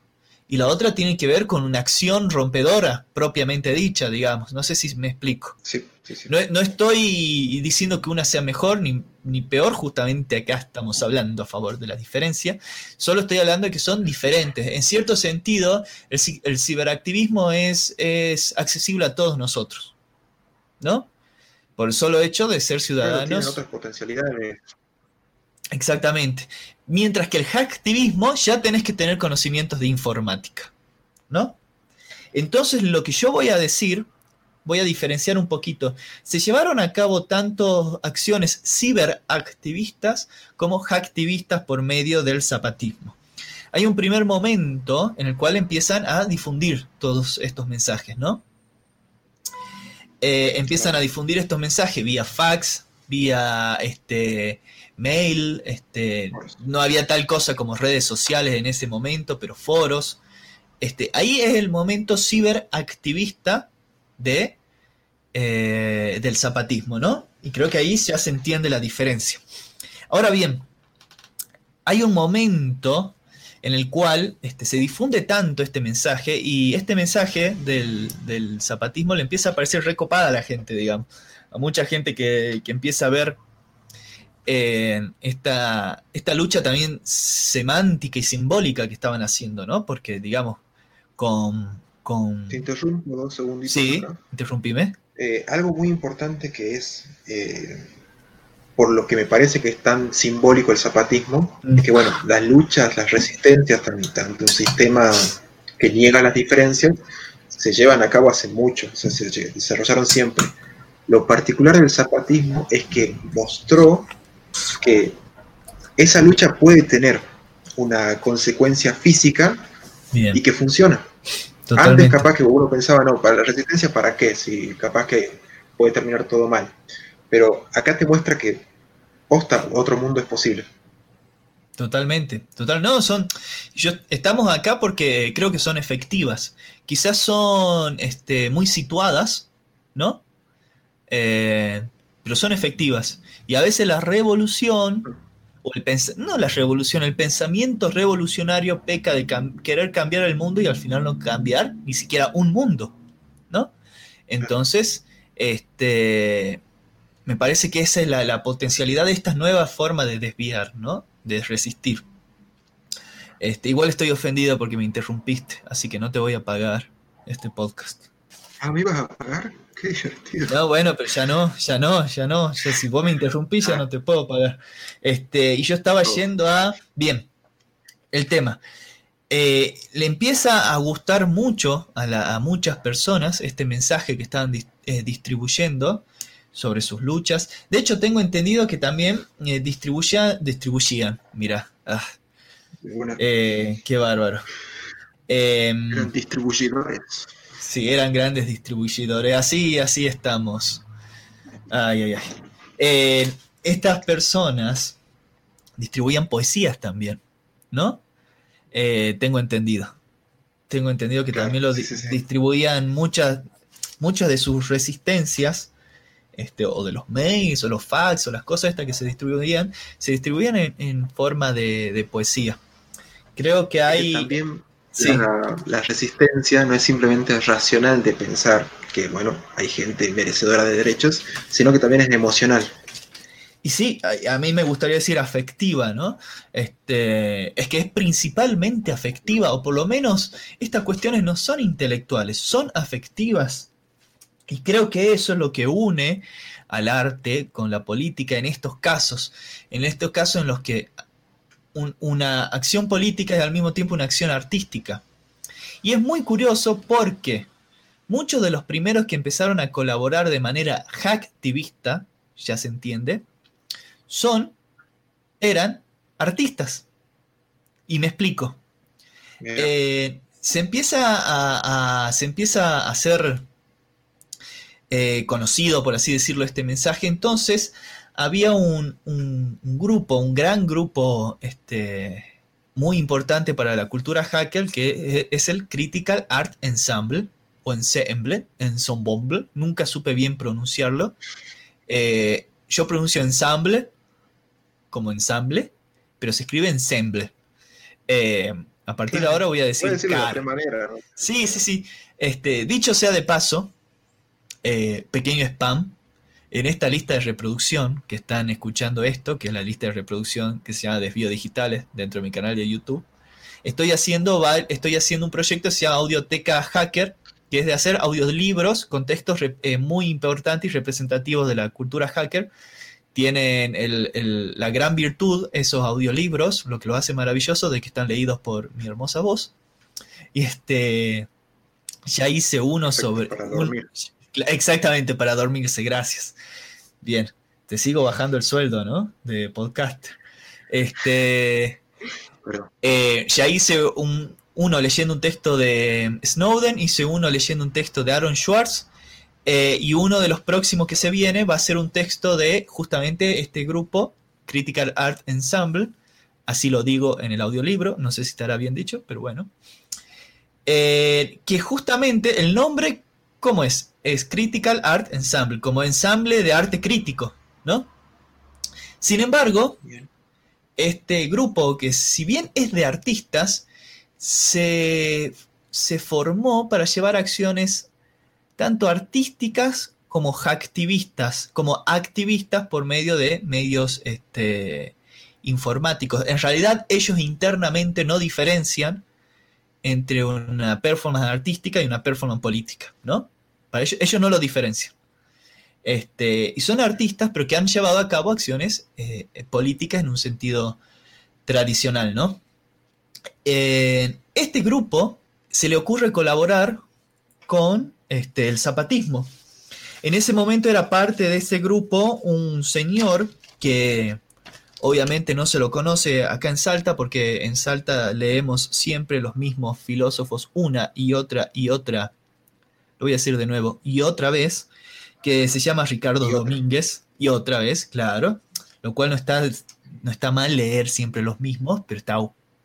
y la otra tiene que ver con una acción rompedora propiamente dicha, digamos. No sé si me explico. Sí, sí, sí. No, estoy diciendo que una sea mejor ni, ni, peor, justamente acá estamos hablando a favor de la diferencia, solo estoy hablando de que son diferentes. En cierto sentido, el, ciberactivismo es, es, accesible a todos nosotros, ¿no? Por el solo hecho de ser ciudadanos. tiene otras potencialidades. Exactamente. Mientras que el hacktivismo ya tenés que tener conocimientos de informática, ¿no? Entonces lo que yo voy a decir, voy a diferenciar un poquito. Se llevaron a cabo tanto acciones ciberactivistas como hacktivistas por medio del zapatismo. Hay un primer momento en el cual empiezan a difundir todos estos mensajes, ¿no? Eh, empiezan a difundir estos mensajes vía fax, vía este, mail, este, no había tal cosa como redes sociales en ese momento, pero foros. Este, ahí es el momento ciberactivista de, eh, del zapatismo, ¿no? Y creo que ahí ya se entiende la diferencia. Ahora bien, hay un momento en el cual este, se difunde tanto este mensaje y este mensaje del, del, zapatismo le empieza a parecer recopada a la gente, digamos. A mucha gente que, que empieza a ver esta, esta lucha también semántica y simbólica que estaban haciendo, ¿no? Porque, digamos, con... con... Te interrumpo dos segunditos. Sí, interrumpime. Eh, algo muy importante que es, eh, por lo que me parece que es tan simbólico el zapatismo, es que, bueno, las luchas, las resistencias ante un sistema que niega las diferencias, se llevan a cabo hace mucho, se desarrollaron siempre. Lo particular del zapatismo es que mostró que esa lucha puede tener una consecuencia física y que funciona. Antes capaz que uno pensaba, no, para la resistencia, ¿para qué? Si capaz que puede terminar todo mal. Pero acá te muestra que posta, otro mundo es posible. Totalmente, total. No, son. Yo, estamos acá porque creo que son efectivas. Quizás son este, muy situadas, ¿no? Eh, pero son efectivas. Y a veces la revolución, o el no la revolución, el pensamiento revolucionario peca de querer cambiar el mundo y al final no cambiar ni siquiera un mundo, ¿no? Entonces, este, me parece que esa es la, potencialidad de estas nuevas formas de desviar, ¿no? De resistir. Este, igual estoy ofendido porque me interrumpiste, así que no te voy a pagar este podcast. ¿Ah, me ibas a pagar? Qué divertido. No, bueno, pero ya no, ya no, ya no. si vos me interrumpís, ya no te puedo pagar. Este, y yo estaba yendo a. Bien, el tema. Eh, le empieza a gustar mucho a, muchas personas este mensaje que estaban eh, distribuyendo sobre sus luchas. De hecho, tengo entendido que también eh, distribuían, mira, ah, qué bárbaro. Eran distribuidores. Sí, eran grandes distribuidores. Así, así estamos. Ay, ay, ay. Eh, estas personas distribuían poesías también, ¿no? Eh, tengo entendido. Tengo entendido que también lo distribuían muchas, muchas de sus resistencias, este, o de los mails, o los fax, o las cosas estas que se distribuían, se distribuían en, forma de, poesía. Creo que hay... También la, resistencia no es simplemente racional de pensar que, bueno, hay gente merecedora de derechos, sino que también es emocional. Y sí, a, mí me gustaría decir afectiva, ¿no? Este, es que es principalmente afectiva, o por lo menos estas cuestiones no son intelectuales, son afectivas. Y creo que eso es lo que une al arte con la política en estos casos, en estos casos en los que una acción política es al mismo tiempo una acción artística. Y es muy curioso porque muchos de los primeros que empezaron a colaborar de manera hacktivista, ya se entiende, son, eran artistas. Y me explico. Eh, se, empieza a, se empieza a hacer eh, conocido, por así decirlo, este mensaje. Entonces, había un, grupo, un gran grupo este, muy importante para la cultura hacker, que es el Critical Art Ensemble, o Ensemble, Ensemble, nunca supe bien pronunciarlo. Eh, yo pronuncio ensemble como ensamble, pero se escribe ensemble. Eh, a partir de ahora voy a decir. de manera, Sí, sí, sí. Este, dicho sea de paso, eh, pequeño spam, en esta lista de reproducción que están escuchando esto, que es la lista de reproducción que se llama Desvío Digitales dentro de mi canal de YouTube, estoy haciendo, estoy haciendo un proyecto que se llama Audioteca Hacker, que es de hacer audiolibros con textos eh, muy importantes y representativos de la cultura hacker. Tienen la gran virtud, esos audiolibros, lo que lo hace maravilloso, de que están leídos por mi hermosa voz. Y este, ya hice uno sobre... Exactamente, para dormirse, gracias. Bien, te sigo bajando el sueldo, ¿no? De podcast. Este. Eh, ya hice un, uno leyendo un texto de Snowden, hice uno leyendo un texto de Aaron Schwartz. Eh, y uno de los próximos que se viene va a ser un texto de justamente este grupo, Critical Art Ensemble. Así lo digo en el audiolibro, no sé si estará bien dicho, pero bueno. Eh, que justamente el nombre, ¿cómo es? es Critical Art Ensemble, como ensamble de arte crítico, ¿no? Sin embargo, este grupo, que si bien es de artistas, se, se formó para llevar acciones tanto artísticas como hacktivistas, como activistas por medio de medios este, informáticos. En realidad ellos internamente no diferencian entre una performance artística y una performance política, ¿no? ellos, no lo diferencian. Este, y son artistas, pero que han llevado a cabo acciones eh, políticas en un sentido tradicional, ¿no? este grupo se le ocurre colaborar con este, el zapatismo. En ese momento era parte de ese grupo un señor que obviamente no se lo conoce acá en Salta porque en Salta leemos siempre los mismos filósofos una y otra y otra lo voy a decir de nuevo, y otra vez, que se llama Ricardo Domínguez, y otra vez, claro, lo cual no está, no está mal leer siempre los mismos, pero está,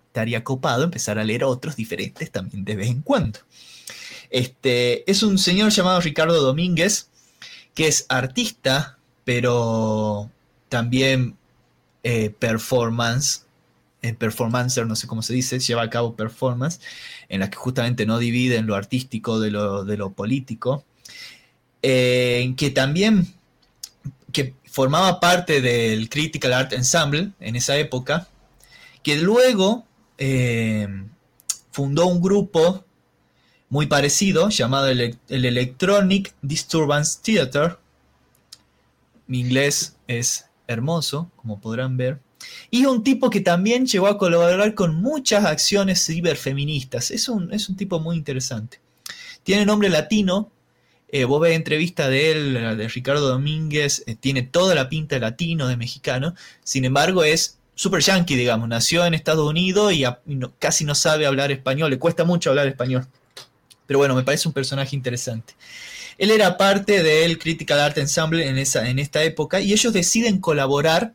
estaría copado empezar a leer otros diferentes también de vez en cuando. Este, es un señor llamado Ricardo Domínguez, que es artista, pero también eh, performance, el performancer, no sé cómo se dice, lleva a cabo performance, en la que justamente no dividen lo artístico de lo, político, eh, que también que formaba parte del Critical Art Ensemble en esa época, que luego eh, fundó un grupo muy parecido llamado el, el Electronic Disturbance Theater. Mi inglés es hermoso, como podrán ver. Y un tipo que también llegó a colaborar con muchas acciones ciberfeministas. Es un, es un tipo muy interesante. Tiene nombre latino. Eh, vos ves entrevista de él, de Ricardo Domínguez, eh, tiene toda la pinta de latino, de mexicano. Sin embargo, es super yankee, digamos. Nació en Estados Unidos y, casi no sabe hablar español. Le cuesta mucho hablar español. Pero bueno, me parece un personaje interesante. Él era parte del Critical Art Ensemble en, esa, en esta época y ellos deciden colaborar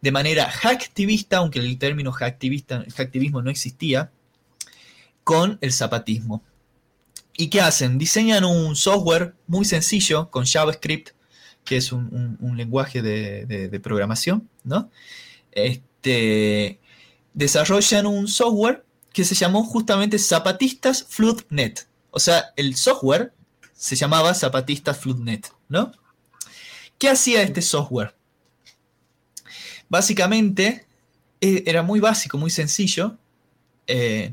de manera hacktivista, aunque el término hacktivismo no existía, con el zapatismo. ¿Y qué hacen? Diseñan un software muy sencillo con JavaScript, que es un, lenguaje de, programación, ¿no? Este, desarrollan un software que se llamó justamente Zapatistas FloodNet. O sea, el software se llamaba Zapatistas FloodNet, ¿no? ¿Qué hacía este software? Básicamente, e, era muy básico, muy sencillo. Eh,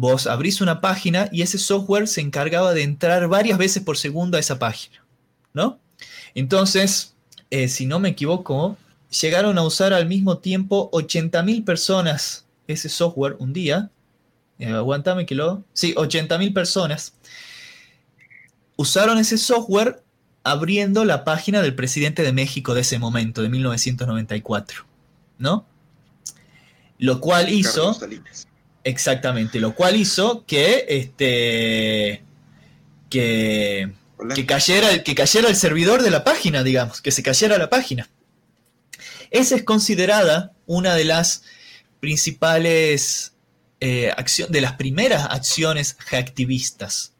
Vos abrís una página y ese software se encargaba de entrar varias veces por segundo a esa página, ¿no? Entonces, eh, si no me equivoco, llegaron a usar al mismo tiempo 80.000 personas ese software un día. Eh, aguántame que lo... Sí, 80.000 personas usaron ese software abriendo la página del presidente de México de ese momento, de 1994, ¿no? Lo cual hizo... Exactamente, lo cual hizo que este que, que, cayera, que cayera el servidor de la página, digamos, que se cayera la página. Esa es considerada una de las principales eh, acciones, de las primeras acciones hacktivistas.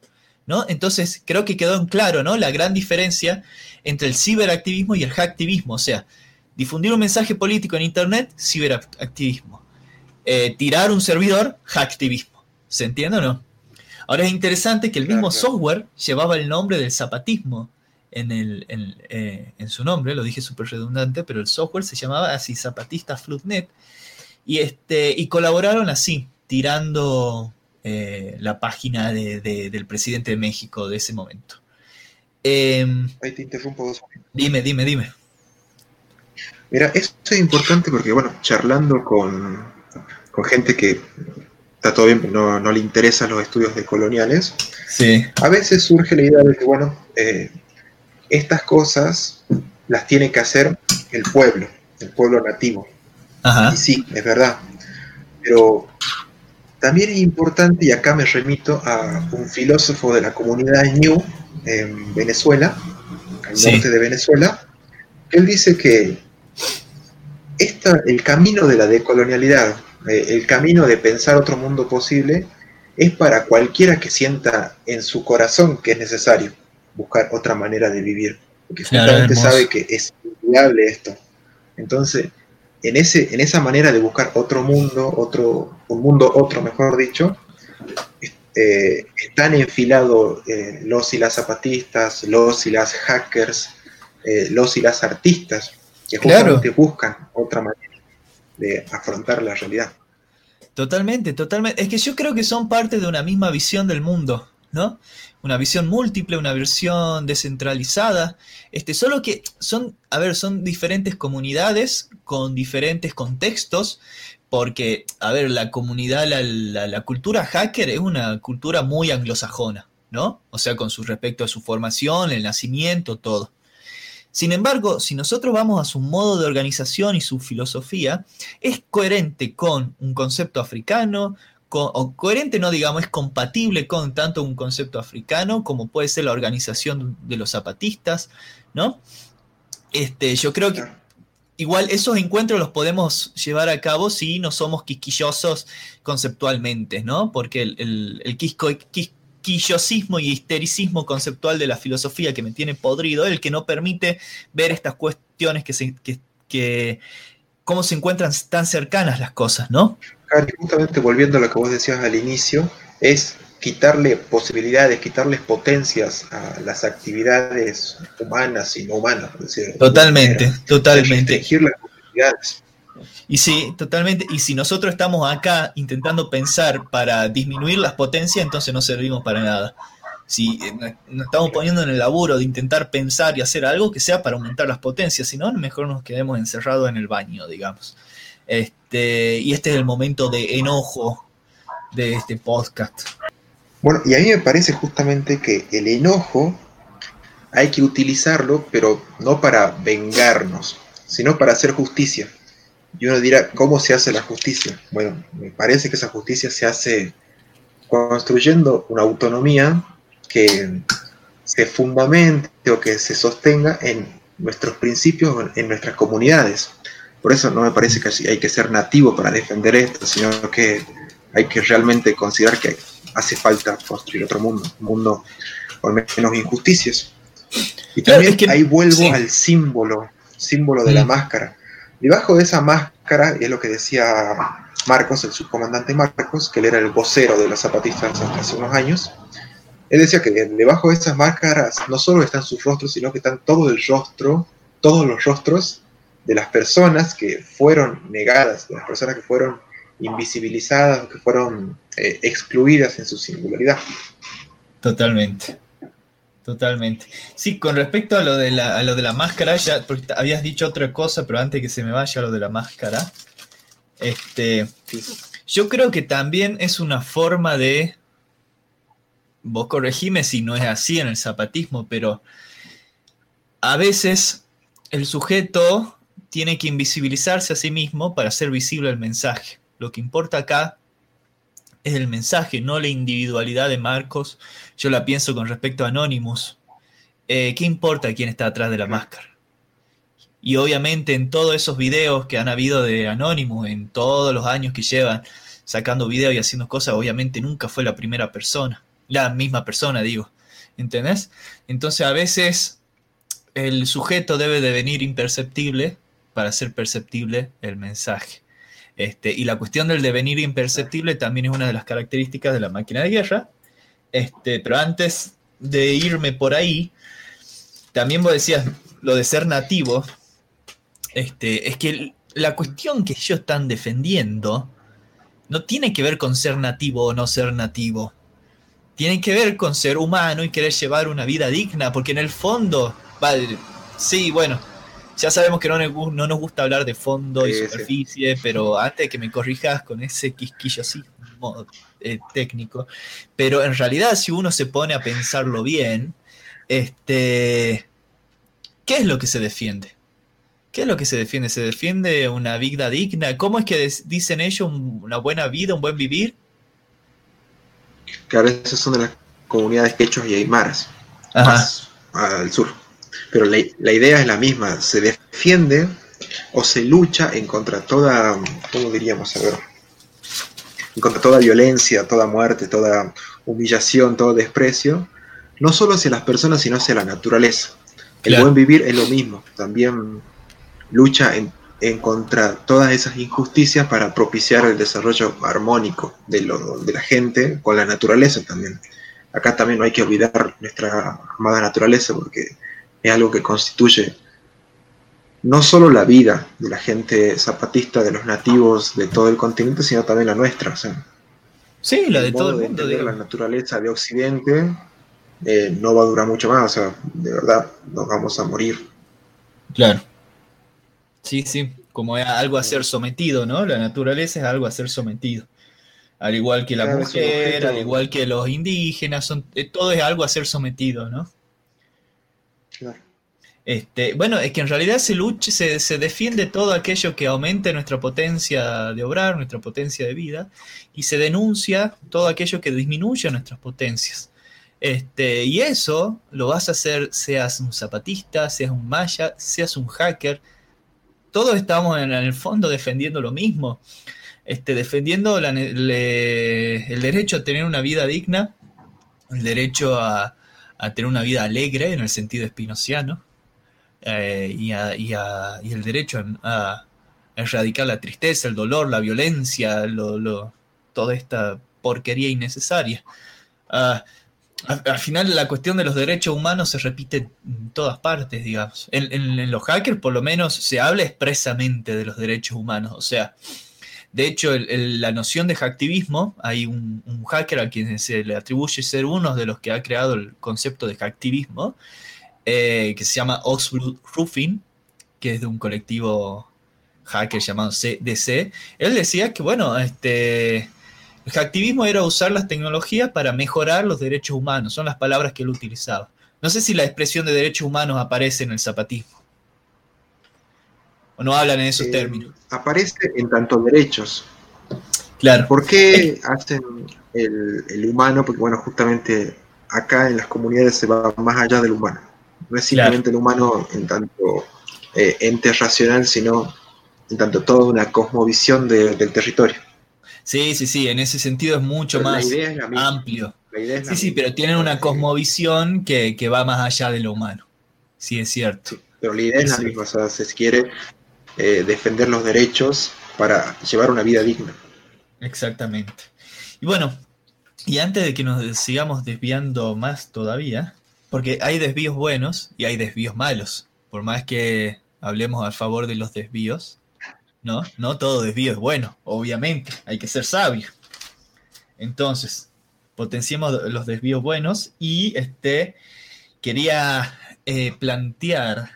¿no? Entonces, creo que quedó en claro ¿no? la gran diferencia entre el ciberactivismo y el hacktivismo. O sea, difundir un mensaje político en Internet, ciberactivismo eh, tirar un servidor, hacktivismo. ¿Se entiende o no? Ahora es interesante que el mismo software llevaba el nombre del zapatismo en, el, eh, en, su nombre, lo dije súper redundante, pero el software se llamaba así, Zapatista Floodnet, y, este, y colaboraron así, tirando eh, la página del presidente de México de ese momento. Em, Ahí te interrumpo dos Dime, dime, dime. Mira, esto es importante porque, bueno, charlando con, con gente que está todo bien, no, no le interesan los estudios de coloniales, sí. a veces surge la idea de que, bueno, eh, estas cosas las tiene que hacer el pueblo, el pueblo nativo. Y sí, es verdad. Pero también es importante, y acá me remito a un filósofo de la comunidad Ñu en Venezuela, al norte de Venezuela, él dice que esta, el camino de la decolonialidad eh, el camino de pensar otro mundo posible es para cualquiera que sienta en su corazón que es necesario buscar otra manera de vivir, porque justamente sabe que es inviable esto. Entonces, en, ese, en esa manera de buscar otro mundo, otro, un mundo otro, mejor dicho, eh, están enfilados eh, los y las zapatistas, los y las hackers, los y las artistas, que justamente buscan otra manera de afrontar la realidad. Totalmente, totalmente. Es que yo creo que son parte de una misma visión del mundo, ¿no? Una visión múltiple, una visión descentralizada. Este, solo que son, a ver, son diferentes comunidades con diferentes contextos, porque, a ver, la comunidad, la, cultura hacker es una cultura muy anglosajona, ¿no? O sea, con su respecto a su formación, el nacimiento, todo. Sin embargo, si nosotros vamos a su modo de organización y su filosofía, es coherente con un concepto africano, o coherente no digamos, es compatible con tanto un concepto africano como puede ser la organización de los zapatistas, ¿no? Este, yo creo que igual esos encuentros los podemos llevar a cabo si no somos quisquillosos conceptualmente, ¿no? Porque el, el, el quisco, y histericismo conceptual de la filosofía que me tiene podrido, el que no permite ver estas cuestiones que, se, que, cómo se encuentran tan cercanas las cosas, ¿no? justamente volviendo a lo que vos decías al inicio, es quitarle posibilidades, quitarles potencias a las actividades humanas y no humanas. totalmente, totalmente. Restringir las posibilidades. Y sí, totalmente. Y si nosotros estamos acá intentando pensar para disminuir las potencias, entonces no servimos para nada. Si eh, nos estamos poniendo en el laburo de intentar pensar y hacer algo que sea para aumentar las potencias, si no, mejor nos quedemos encerrados en el baño, digamos. Este, y este es el momento de enojo de este podcast. Bueno, y a mí me parece justamente que el enojo hay que utilizarlo, pero no para vengarnos, sino para hacer justicia. Y uno dirá, ¿cómo se hace la justicia? Bueno, me parece que esa justicia se hace construyendo una autonomía que se fundamente o que se sostenga en nuestros principios, en nuestras comunidades. Por eso no me parece que hay que ser nativo para defender esto, sino que hay que realmente considerar que hace falta construir otro mundo, un mundo con menos injusticias. Y también ahí vuelvo al símbolo, símbolo de la mm. máscara. Debajo de esa máscara, y es lo que decía Marcos, el subcomandante Marcos, que él era el vocero de los zapatistas hace unos años, él decía que debajo de esas máscaras no solo están sus rostros, sino que están todo el rostro, todos los rostros de las personas que fueron negadas, de las personas que fueron invisibilizadas, que fueron eh, excluidas en su singularidad. Totalmente. Totalmente. Sí, con respecto a lo de la, lo de la máscara, ya porque habías dicho otra cosa, pero antes que se me vaya lo de la máscara, este, yo creo que también es una forma de, vos corregime si no es así en el zapatismo, pero a veces el sujeto tiene que invisibilizarse a sí mismo para hacer visible el mensaje. Lo que importa acá es el mensaje, no la individualidad de Marcos. Yo la pienso con respecto a Anonymous. Eh, ¿Qué importa quién está atrás de la máscara? Y obviamente en todos esos videos que han habido de Anonymous, en todos los años que llevan sacando videos y haciendo cosas, obviamente nunca fue la primera persona, la misma persona, digo. ¿Entendés? Entonces a veces el sujeto debe de venir imperceptible para hacer perceptible el mensaje. Este, y la cuestión del devenir imperceptible también es una de las características de la máquina de guerra. Este, pero antes de irme por ahí, también vos decías lo de ser nativo. Este, es que la cuestión que ellos están defendiendo no tiene que ver con ser nativo o no ser nativo. Tiene que ver con ser humano y querer llevar una vida digna, porque en el fondo, vale, sí, bueno, ya sabemos que no, nos gusta hablar de fondo y superficie, pero antes de que me corrijas con ese quisquillo así eh, técnico, pero en realidad si uno se pone a pensarlo bien, este, ¿qué es lo que se defiende? ¿Qué es lo que se defiende? ¿Se defiende una vida digna? ¿Cómo es que dicen ellos una buena vida, un buen vivir? Claro, esas son de las comunidades quechos y aymaras, más al sur. Pero la, idea es la misma, se defiende o se lucha en contra toda, ¿cómo diríamos? A ver, en contra toda violencia, toda muerte, toda humillación, todo desprecio, no solo hacia las personas, sino hacia la naturaleza. El buen vivir es lo mismo, también lucha en, en, contra todas esas injusticias para propiciar el desarrollo armónico de, lo, de la gente con la naturaleza también. Acá también no hay que olvidar nuestra amada naturaleza porque es algo que constituye no solo la vida de la gente zapatista, de los nativos de todo el continente, sino también la nuestra. sí, la de todo el mundo. la naturaleza de Occidente eh, no va a durar mucho más, o sea, de verdad nos vamos a morir. Claro. Sí, sí, como algo a ser sometido, ¿no? La naturaleza es algo a ser sometido. Al igual que la mujer, al igual que los indígenas, son, eh, todo es algo a ser sometido, ¿no? Este, bueno, es que en realidad se, lucha, se, se, defiende todo aquello que aumente nuestra potencia de obrar, nuestra potencia de vida, y se denuncia todo aquello que disminuye nuestras potencias. Este, y eso lo vas a hacer seas un zapatista, seas un maya, seas un hacker. Todos estamos en, el fondo defendiendo lo mismo, este, defendiendo el derecho a tener una vida digna, el derecho a, a tener una vida alegre en el sentido espinociano eh, y, el derecho a, erradicar la tristeza, el dolor, la violencia, toda esta porquería innecesaria. Ah, al, final la cuestión de los derechos humanos se repite en todas partes, digamos. En, los hackers por lo menos se habla expresamente de los derechos humanos. O sea, de hecho, la noción de hacktivismo, hay un, hacker a quien se le atribuye ser uno de los que ha creado el concepto de hacktivismo, eh, que se llama Oxblood Roofing, que es de un colectivo hacker llamado CDC. Él decía que, bueno, este, el hacktivismo era usar las tecnologías para mejorar los derechos humanos, son las palabras que él utilizaba. No sé si la expresión de derechos humanos aparece en el zapatismo. ¿O no hablan en esos eh, términos? Aparece en tantos derechos. Claro. ¿Por qué hacen, el, humano, porque bueno, justamente acá en las comunidades se va más allá del humano. No es simplemente el humano en tanto eh, ente racional, sino en tanto toda una cosmovisión del territorio. Sí, sí, sí, en ese sentido es mucho más amplio. sí, sí, pero tienen una cosmovisión que, va más allá de lo humano. Sí, es cierto. pero la idea es la misma, o sea, se quiere eh, defender los derechos para llevar una vida digna. Exactamente. Y bueno, y antes de que nos sigamos desviando más todavía, porque hay desvíos buenos y hay desvíos malos, por más que hablemos a favor de los desvíos, ¿no? No todo desvío es bueno, obviamente, hay que ser sabio. Entonces, potenciemos los desvíos buenos y este, quería eh, plantear,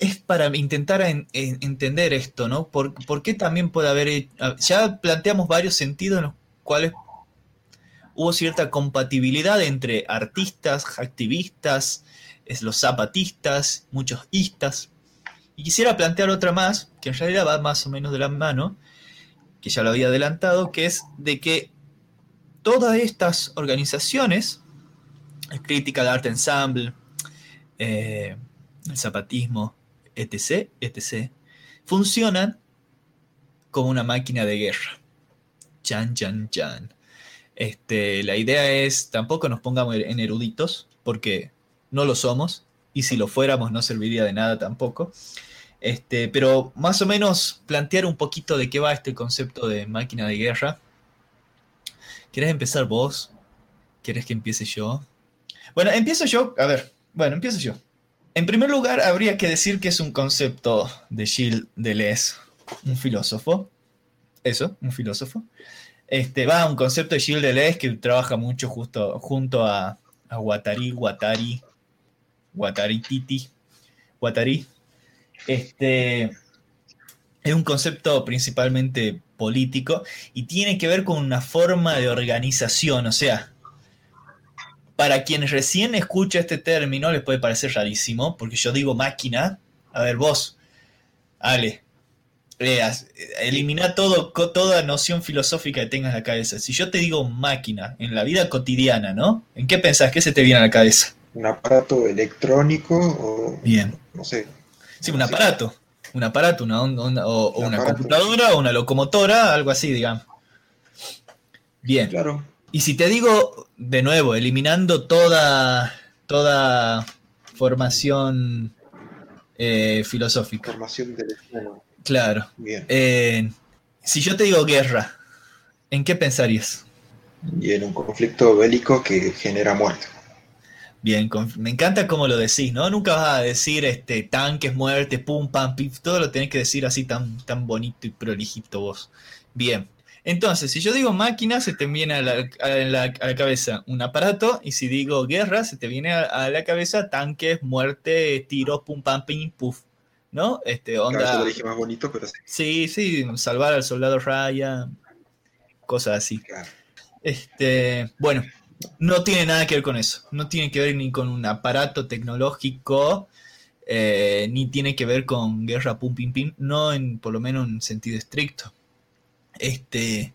es para intentar entender esto, ¿no? ¿Por, qué también puede haber, ya planteamos varios sentidos en los cuales hubo cierta compatibilidad entre artistas, activistas, los zapatistas, muchos istas, y quisiera plantear otra más, que en realidad va más o menos de la mano, que ya lo había adelantado, que es de que todas estas organizaciones, Crítica de Arte Ensemble, eh, el zapatismo, etc., etc., funcionan como una máquina de guerra. Chan, chan, chan. Este, la idea es, tampoco nos pongamos en eruditos, porque no lo somos, y si lo fuéramos no serviría de nada tampoco. Este, pero más o menos plantear un poquito de qué va este concepto de máquina de guerra. ¿Quieres empezar vos? ¿Quieres que empiece yo? Bueno, empiezo yo. A ver, bueno, empiezo yo. En primer lugar, habría que decir que es un concepto de Gilles Deleuze, un filósofo. Eso, un filósofo. Este, va, un concepto de Gilles Deleuze que trabaja mucho justo, junto a, a Guattari, Guattari, Guattari Titi, Guattari, este, es un concepto principalmente político y tiene que ver con una forma de organización, o sea, para quienes recién escucha este término les puede parecer rarísimo, porque yo digo máquina, a ver vos, Ale, elimina todo, toda noción filosófica que tengas en la cabeza. Si yo te digo máquina en la vida cotidiana, ¿no? ¿En qué pensás? ¿Qué se te viene a la cabeza? Un aparato electrónico o... Bien. No sé, Sí, un aparato. Un aparato, una, o, una computadora o una locomotora, algo así, digamos. Bien. Claro. Y si te digo, de nuevo, eliminando toda, toda formación eh, filosófica. Formación del Claro. Bien. Eh, si yo te digo guerra, ¿en qué pensarías? Y en un conflicto bélico que genera muerte. Bien, me encanta cómo lo decís, ¿no? Nunca vas a decir este tanques, muerte, pum, pam, pim, todo lo tenés que decir así tan, tan bonito y prolijito vos. Bien. Entonces, si yo digo máquina, se te viene a la, cabeza un aparato, y si digo guerra, se te viene a, la cabeza tanques, muerte, tiros, pum, pam, pim, puf. ¿No? Este, onda. Claro, lo dije más bonito, pero sí. Sí, sí, salvar al soldado Raya, cosas así. Este, bueno, no tiene nada que ver con eso. No tiene que ver ni con un aparato tecnológico, eh, ni tiene que ver con guerra pum pim pim, no en, por lo menos en sentido estricto. Este,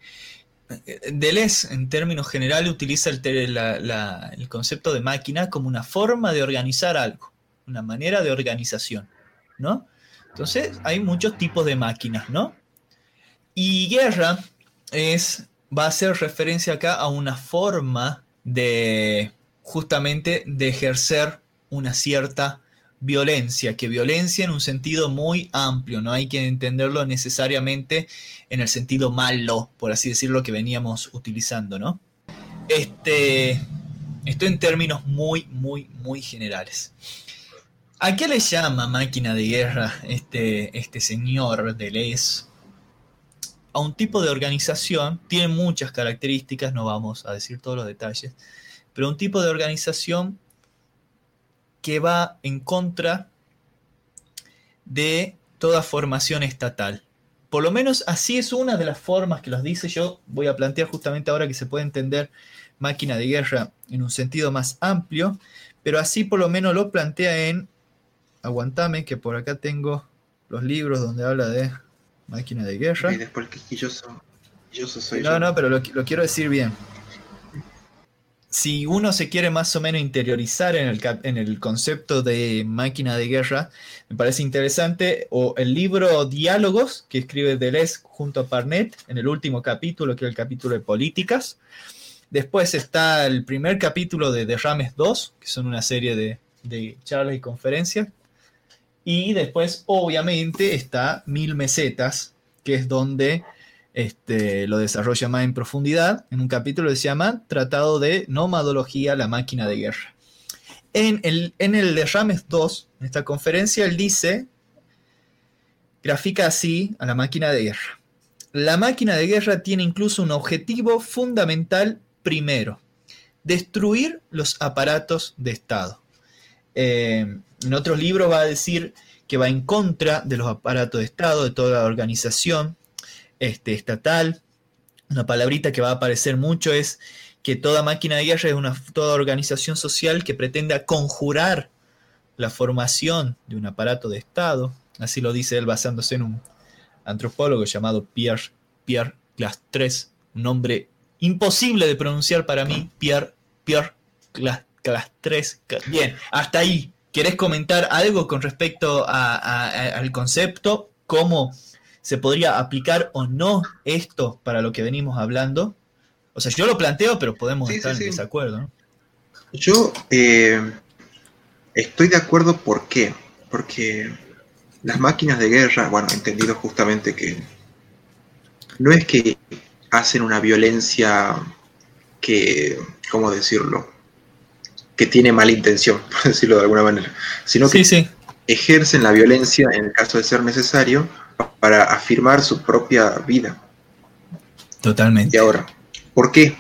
Deleuze, en términos generales, utiliza el, el concepto de máquina como una forma de organizar algo, una manera de organización, ¿no? Entonces, hay muchos tipos de máquinas, ¿no? Y guerra es, va a hacer referencia acá a una forma de justamente de ejercer una cierta violencia, que violencia en un sentido muy amplio, no hay que entenderlo necesariamente en el sentido malo, por así decirlo, que veníamos utilizando, ¿no? Este, esto en términos muy, muy, muy generales. ¿A qué le llama máquina de guerra este, este señor Deleuze? a un tipo de organización, tiene muchas características, no vamos a decir todos los detalles, pero un tipo de organización que va en contra de toda formación estatal. Por lo menos así es una de las formas que los dice yo. Voy a plantear justamente ahora que se puede entender máquina de guerra en un sentido más amplio, pero así por lo menos lo plantea en, aguantame que por acá tengo los libros donde habla de Máquina de guerra. Y después que yo soy no, no, pero lo, quiero decir bien. Si uno se quiere más o menos interiorizar en el, en el, concepto de máquina de guerra, me parece interesante, o el libro Diálogos que escribe Deleuze junto a Parnet en el último capítulo, que es el capítulo de políticas. Después está el primer capítulo de Derrames 2, que son una serie de, de charlas y conferencias. Y después, obviamente, está Mil Mesetas, que es donde este, lo desarrolla más en profundidad en un capítulo que se llama Tratado de Nomadología, la máquina de guerra. En el, en el de Rames 2, en esta conferencia, él dice, grafica así a la máquina de guerra. La máquina de guerra tiene incluso un objetivo fundamental primero, destruir los aparatos de Estado. Eh, en otros libros va a decir que va en contra de los aparatos de Estado, de toda la organización, este, estatal. Una palabrita que va a aparecer mucho es que toda máquina de guerra es una toda organización social que pretenda conjurar la formación de un aparato de Estado. Así lo dice él basándose en un antropólogo llamado Pierre, Pierre Clastres, un nombre imposible de pronunciar para mí, Pierre, Pierre Clastres. Bien, hasta ahí. ¿Querés comentar algo con respecto al concepto? ¿Cómo se podría aplicar o no esto para lo que venimos hablando. O sea, yo lo planteo, pero podemos estar en desacuerdo. Yo eh, estoy de acuerdo, ¿por qué? Porque las máquinas de guerra, bueno, entendido justamente que no es que hacen una violencia que, ¿cómo decirlo? Que tiene mala intención, por decirlo de alguna manera, sino que ejercen la violencia en el caso de ser necesario para afirmar su propia vida. Totalmente. Y ahora, ¿por qué?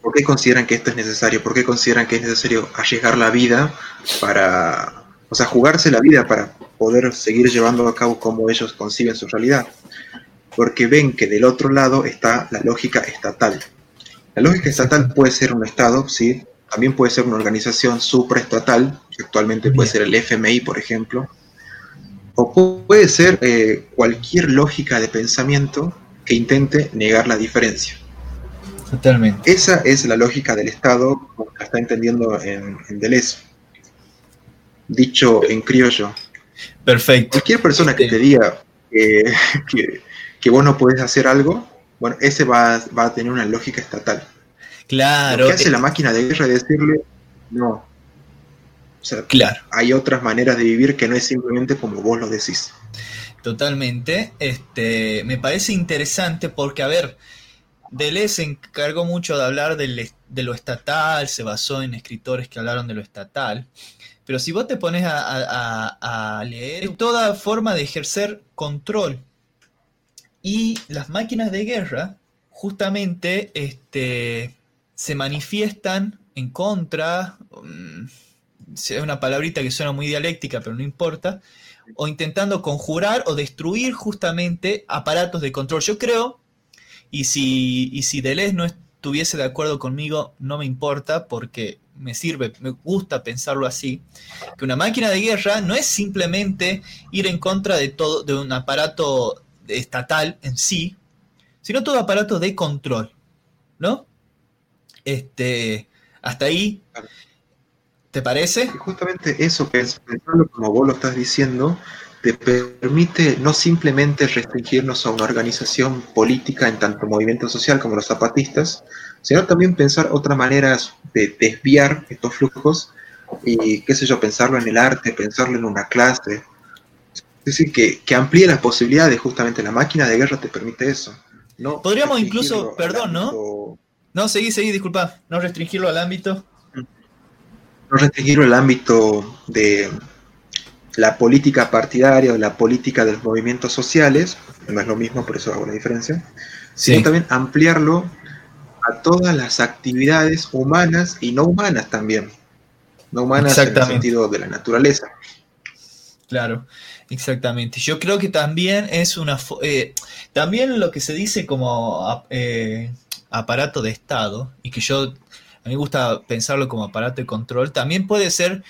¿Por qué consideran que esto es necesario? ¿Por qué consideran que es necesario allegar la vida para, o sea, jugarse la vida para poder seguir llevando a cabo como ellos conciben su realidad? Porque ven que del otro lado está la lógica estatal. La lógica estatal puede ser un Estado, sí, también puede ser una organización supraestatal, actualmente puede ser el FMI, por ejemplo, o puede ser eh, cualquier lógica de pensamiento que intente negar la diferencia. Totalmente. Esa es la lógica del Estado, como la está entendiendo en, Deleuze. Dicho en criollo. Perfecto. Cualquier persona que te diga que, que, vos no puedes hacer algo, bueno, ese va, va, a tener una lógica estatal. Claro. Lo que hace la máquina de guerra es decirle, no, o sea, claro. hay otras maneras de vivir que no es simplemente como vos lo decís. Totalmente. Este, me parece interesante porque, a ver, Deleuze se encargó mucho de hablar de lo estatal, se basó en escritores que hablaron de lo estatal. Pero si vos te pones a, leer, toda forma de ejercer control. Y las máquinas de guerra, justamente, este, se manifiestan en contra. Mm, es una palabrita que suena muy dialéctica, pero no importa, o intentando conjurar o destruir justamente aparatos de control. Yo creo, y si, y si Deleuze no estuviese de acuerdo conmigo, no me importa, porque me sirve, me gusta pensarlo así, que una máquina de guerra no es simplemente ir en contra de todo, de un aparato estatal en sí, sino todo aparato de control, ¿no? Este, hasta ahí ¿Te parece? justamente eso, pensarlo como vos lo estás diciendo, te permite no simplemente restringirnos a una organización política en tanto movimiento social como los zapatistas, sino también pensar otras maneras de desviar estos flujos y, qué sé yo, pensarlo en el arte, pensarlo en una clase. Es decir, que, que amplíe las posibilidades, justamente la máquina de guerra te permite eso. No Podríamos incluso, perdón, ¿no? No, seguí, seguí, disculpa, no restringirlo al ámbito no restringir el ámbito de la política partidaria o la política de los movimientos sociales, no es lo mismo, por eso hago la diferencia, sino también ampliarlo a todas las actividades humanas y no humanas también, no humanas en el sentido de la naturaleza. Claro, exactamente. Yo creo que también es una... Eh, también lo que se dice como eh, aparato de Estado, y que yo a mí me gusta pensarlo como aparato de control, también puede ser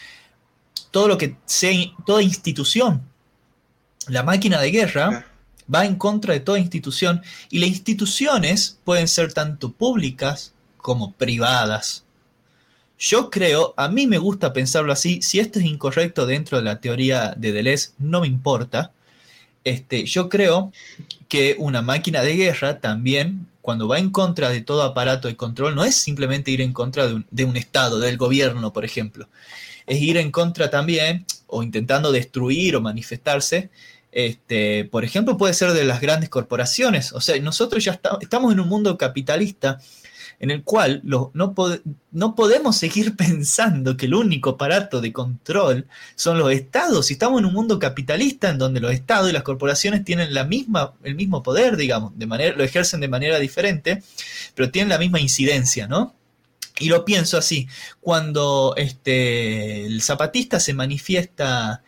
todo lo que sea, toda institución. La máquina de guerra va en contra de toda institución y las instituciones pueden ser tanto públicas como privadas. Yo creo, a mí me gusta pensarlo así, si esto es incorrecto dentro de la teoría de Deleuze, no me importa. Este, yo creo que una máquina de guerra también, cuando va en contra de todo aparato de control, no es simplemente ir en contra de un, de un Estado, del gobierno, por ejemplo. Es ir en contra también, o intentando destruir o manifestarse, este, por ejemplo, puede ser de las grandes corporaciones. O sea, nosotros ya estamos en un mundo capitalista en el cual no, no, podemos seguir pensando que el único aparato de control son los estados. Si estamos en un mundo capitalista en donde los estados y las corporaciones tienen la misma, el mismo poder, digamos, de manera, lo ejercen de manera diferente, pero tienen la misma incidencia, ¿no? Y lo pienso así, cuando este, el zapatista se manifiesta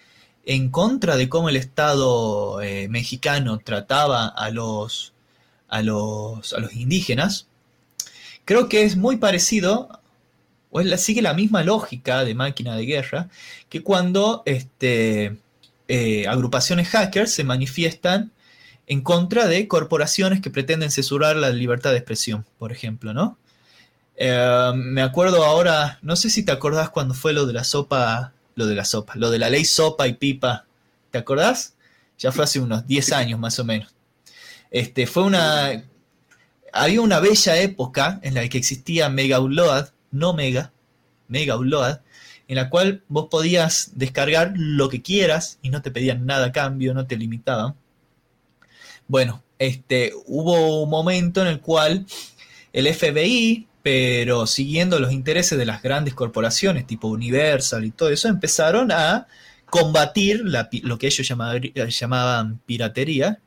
en contra de cómo el Estado eh, mexicano trataba a los, a los, a los indígenas, Creo que es muy parecido, o es la, sigue la misma lógica de máquina de guerra, que cuando este, eh, agrupaciones hackers se manifiestan en contra de corporaciones que pretenden censurar la libertad de expresión, por ejemplo, ¿no? Eh, me acuerdo ahora, no sé si te acordás cuando fue lo de la sopa, lo de la sopa, lo de la ley sopa y pipa, ¿te acordás? Ya fue hace unos 10 años más o menos. Este, fue una, había una bella época en la que existía Mega Upload, no Mega, Mega Upload, en la cual vos podías descargar lo que quieras y no te pedían nada a cambio, no te limitaban. Bueno, este, hubo un momento en el cual el FBI, pero siguiendo los intereses de las grandes corporaciones tipo Universal y todo eso, empezaron a combatir lo que ellos llamaban piratería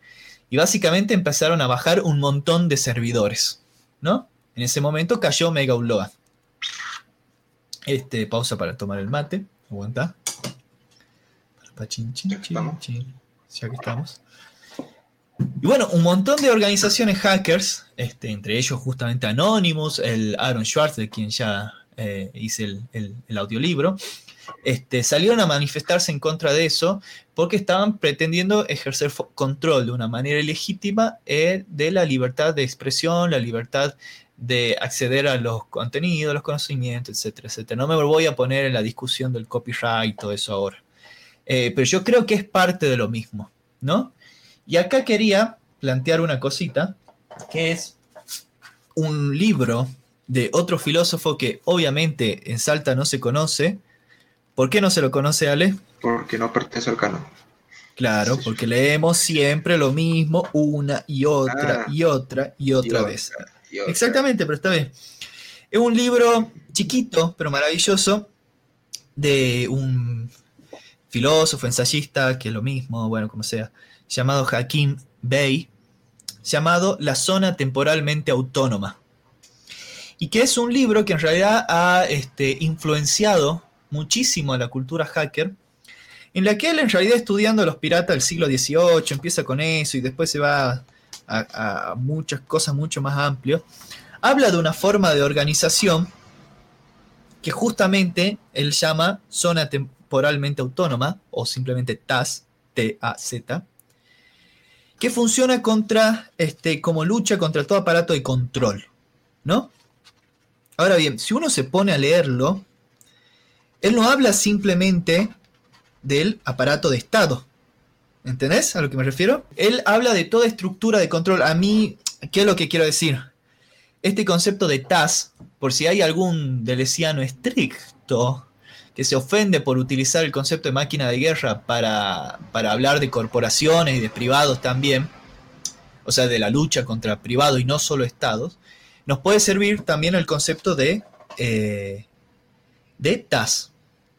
y básicamente empezaron a bajar un montón de servidores, ¿no? En ese momento cayó Mega Upload. Este, pausa para tomar el mate. Aguanta. Ya que estamos. Y bueno, un montón de organizaciones hackers, este, entre ellos justamente Anonymous, el Aaron Schwartz, de quien ya eh, hice el, el audiolibro, este, salieron a manifestarse en contra de eso porque estaban pretendiendo ejercer control de una manera ilegítima eh, de la libertad de expresión, la libertad de acceder a los contenidos, los conocimientos, etcétera, etcétera. No me voy a poner en la discusión del copyright y todo eso ahora. Eh, pero yo creo que es parte de lo mismo, ¿no? Y acá quería plantear una cosita, que es un libro de otro filósofo que obviamente en Salta no se conoce, ¿Por qué no se lo conoce, Ale? Porque no pertenece al canon. Claro, porque leemos siempre lo mismo una y otra ah. y otra y otra vez. Exactamente, pero está bien. Es un libro chiquito, pero maravilloso, de un filósofo, ensayista, que es lo mismo, bueno, como sea, llamado Hakim Bey, llamado La zona temporalmente autónoma. Y que es un libro que en realidad ha este, influenciado muchísimo a la cultura hacker, en la que él en realidad estudiando los piratas del siglo XVIII, empieza con eso y después se va a, muchas cosas mucho más amplias, habla de una forma de organización que justamente él llama zona temporalmente autónoma, o simplemente TAZ, T-A-Z, que funciona contra, este, como lucha contra todo aparato de control, ¿no? Ahora bien, si uno se pone a leerlo, él no habla simplemente del aparato de Estado. ¿Entendés a lo que me refiero? Él habla de toda estructura de control. A mí, ¿qué es lo que quiero decir? Este concepto de TAS, por si hay algún delesiano estricto que se ofende por utilizar el concepto de máquina de guerra para, hablar de corporaciones y de privados también, o sea, de la lucha contra privados y no solo estados, nos puede servir también el concepto de, eh, de TAS,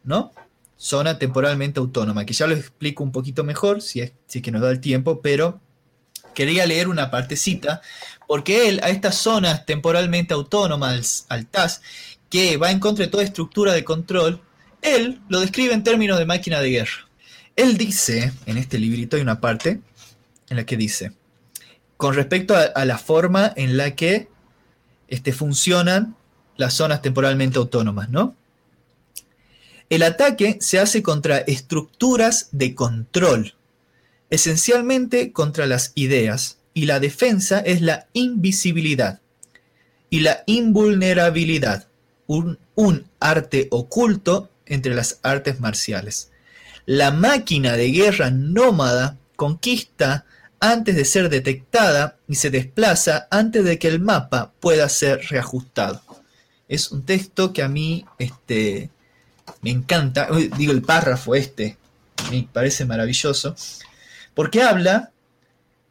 ¿no? Zona temporalmente autónoma, que ya lo explico un poquito mejor, si es, si que nos da el tiempo, pero quería leer una partecita, porque él a estas zonas temporalmente autónomas, al, TAS, que va en contra de toda estructura de control, él lo describe en términos de máquina de guerra. Él dice, en este librito hay una parte en la que dice, con respecto a, la forma en la que este, funcionan las zonas temporalmente autónomas, ¿no? El ataque se hace contra estructuras de control, esencialmente contra las ideas, y la defensa es la invisibilidad y la invulnerabilidad. un, arte oculto entre las artes marciales. La máquina de guerra nómada conquista antes de ser detectada y se desplaza antes de que el mapa pueda ser reajustado. Es un texto que a mí este, me encanta, digo el párrafo este, me parece maravilloso, porque habla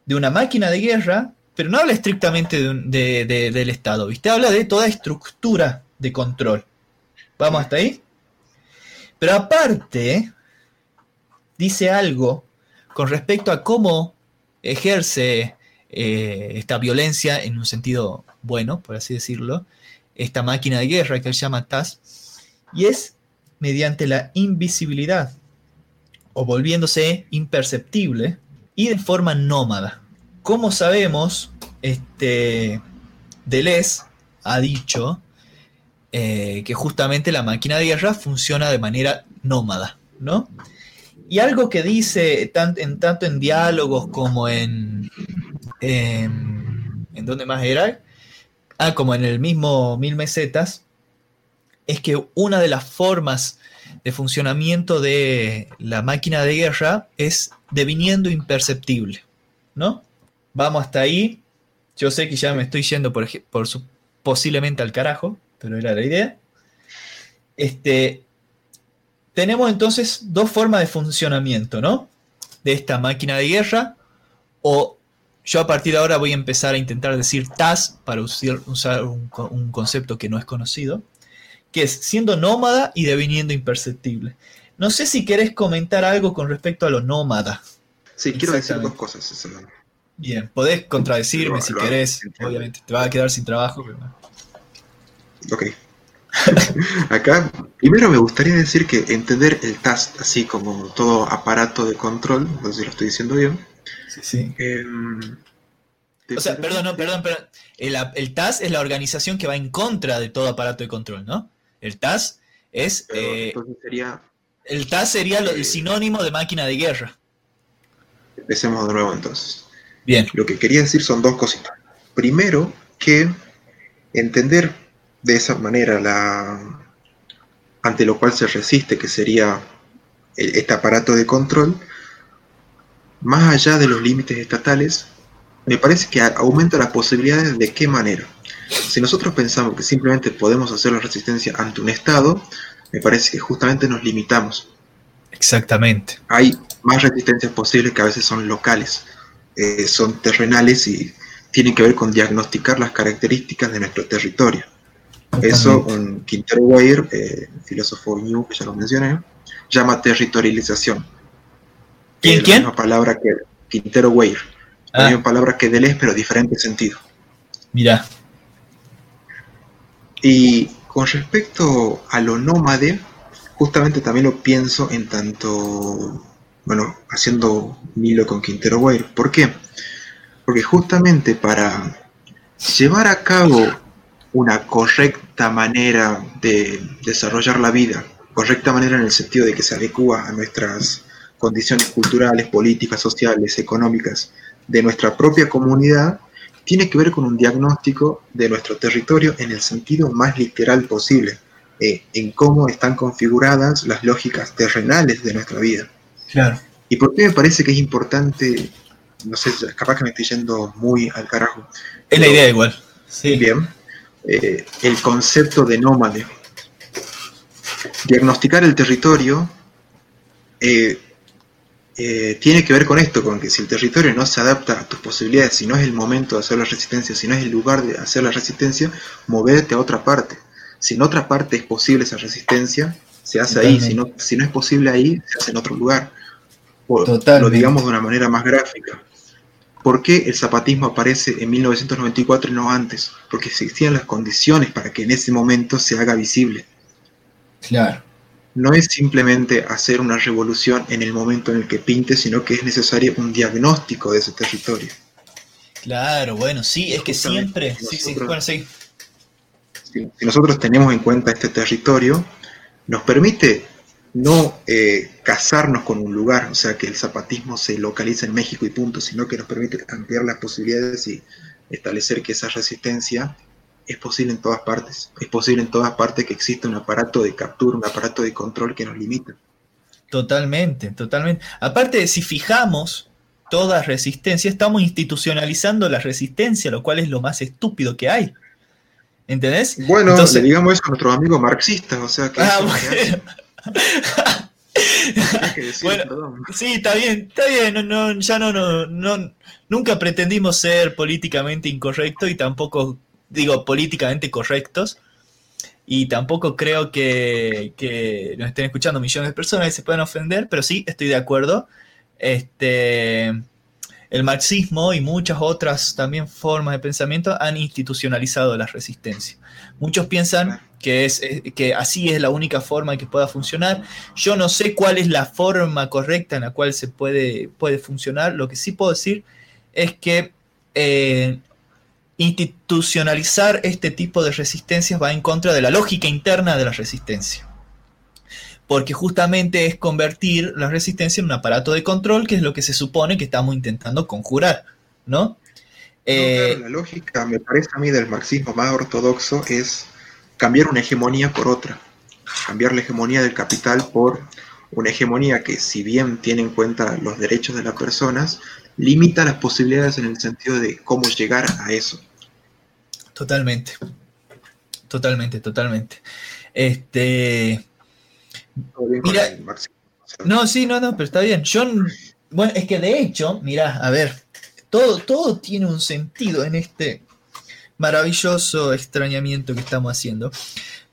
de una máquina de guerra, pero no habla estrictamente del Estado, ¿viste? Habla de toda estructura de control. ¿Vamos hasta ahí? Pero aparte, dice algo con respecto a cómo ejerce eh, esta violencia en un sentido bueno, por así decirlo, esta máquina de guerra que él llama TAS, y es mediante la invisibilidad, o volviéndose imperceptible, y de forma nómada. Como sabemos, este, Deleuze ha dicho eh, que justamente la máquina de guerra funciona de manera nómada, ¿no? Y algo que dice en, tanto en diálogos como en, en... ¿En dónde más era? Ah, como en el mismo Mil Mesetas, es que una de las formas de funcionamiento de la máquina de guerra es deviniendo imperceptible, ¿no? Vamos hasta ahí. Yo sé que ya me estoy yendo por, su, posiblemente al carajo, pero era la idea. Este, tenemos entonces dos formas de funcionamiento, ¿no? De esta máquina de guerra, o yo a partir de ahora voy a empezar a intentar decir TAS para usar, un concepto que no es conocido, que es siendo nómada y deviniendo imperceptible. No sé si querés comentar algo con respecto a lo nómada. Sí, quiero decir dos cosas. Bien, podés contradecirme si querés. Obviamente, te vas a quedar sin trabajo. Ok. Acá, primero me gustaría decir que entender el TAST, así como todo aparato de control, no sé si lo estoy diciendo bien. Sí, sí. Em, o sea, perdón, no, perdón, perdón. El, el, TAS es la organización que va en contra de todo aparato de control, ¿no? El TAS es. Eh, sería. El TAS sería el eh, sinónimo de máquina de guerra. Empecemos de nuevo entonces. Bien. Lo que quería decir son dos cositas. Primero, que entender de esa manera la ante lo cual se resiste, que sería este aparato de control, más allá de los límites estatales, me parece que aumenta las posibilidades de qué manera. Si nosotros pensamos que simplemente podemos hacer la resistencia ante un Estado, me parece que justamente nos limitamos. Exactamente. Hay más resistencias posibles que a veces son locales, eh, son terrenales y tienen que ver con diagnosticar las características de nuestro territorio. Eso un Quintero Weir, eh, filósofo new que ya lo mencioné, llama territorialización. ¿Quién? Es la misma palabra que Quintero Weir. La ah. misma palabra que Deleuze, pero diferente sentido. Mira. Y con respecto a lo nómade, justamente también lo pienso en tanto, bueno, haciendo Milo con Quintero Weir. ¿Por qué? Porque justamente para llevar a cabo una correcta manera de desarrollar la vida, correcta manera en el sentido de que se adecua a nuestras condiciones culturales, políticas, sociales, económicas de nuestra propia comunidad, tiene que ver con un diagnóstico de nuestro territorio en el sentido más literal posible, eh, en cómo están configuradas las lógicas terrenales de nuestra vida. Claro. ¿Y por qué me parece que es importante? No sé, capaz que me estoy yendo muy al carajo. Es la idea igual. Sí. Bien. Eh, el concepto de nómade. Diagnosticar el territorio eh, eh, tiene que ver con esto, con que si el territorio no se adapta a tus posibilidades, si no es el momento de hacer la resistencia, si no es el lugar de hacer la resistencia, moverte a otra parte. Si en otra parte es posible esa resistencia, se hace ahí. Si no, si no es posible ahí, se hace en otro lugar. O lo digamos de una manera más gráfica. ¿Por qué el zapatismo aparece en 1994 y no antes? Porque existían las condiciones para que en ese momento se haga visible. Claro. No es simplemente hacer una revolución en el momento en el que pinte, sino que es necesario un diagnóstico de ese territorio. Claro, bueno, sí, es que siempre. sí, sí, bueno, sí. Si, si nosotros tenemos en cuenta este territorio, nos permite no eh, casarnos con un lugar, o sea, que el zapatismo se localiza en México y punto, sino que nos permite ampliar las posibilidades y establecer que esa resistencia es posible en todas partes. Es posible en todas partes que exista un aparato de captura, un aparato de control que nos limita. Totalmente, totalmente. Aparte, si fijamos toda resistencia, estamos institucionalizando la resistencia, lo cual es lo más estúpido que hay. ¿Entendés? Bueno, le digamos eso a nuestros amigos marxistas, o sea que... Ah, bueno. sí, está bien, está bien, no, ya no, no, no, nunca pretendimos ser políticamente incorrectos y tampoco, digo, políticamente correctos, y tampoco creo que, que, nos estén escuchando millones de personas y se puedan ofender, pero sí estoy de acuerdo. Este, el marxismo y muchas otras también formas de pensamiento han institucionalizado la resistencia. Muchos piensan que, es, que así es la única forma que pueda funcionar. Yo no sé cuál es la forma correcta en la cual se puede, puede funcionar. Lo que sí puedo decir es que eh, institucionalizar este tipo de resistencias va en contra de la lógica interna de la resistencia. Porque justamente es convertir la resistencia en un aparato de control, que es lo que se supone que estamos intentando conjurar, ¿no? Eh, la lógica, me parece a mí, del marxismo más ortodoxo es cambiar una hegemonía por otra. Cambiar la hegemonía del capital por una hegemonía que, si bien tiene en cuenta los derechos de las personas, limita las posibilidades en el sentido de cómo llegar a eso. Totalmente. Totalmente, totalmente. Este. Mira, no, sí, no, no, pero está bien. Yo, bueno, es que de hecho, mira, a ver, todo, todo tiene un sentido en este maravilloso extrañamiento que estamos haciendo.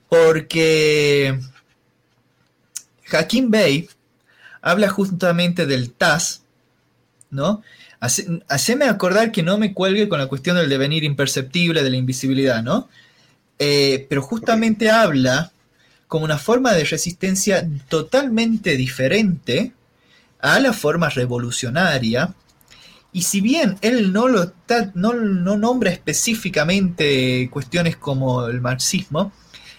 Porque Hakim Bey habla justamente del TAS, ¿no? haceme acordar que no me cuelgue con la cuestión del devenir imperceptible, de la invisibilidad, ¿no? Eh, pero justamente habla como una forma de resistencia totalmente diferente a la forma revolucionaria. Y si bien él no, lo no, no nombra específicamente cuestiones como el marxismo,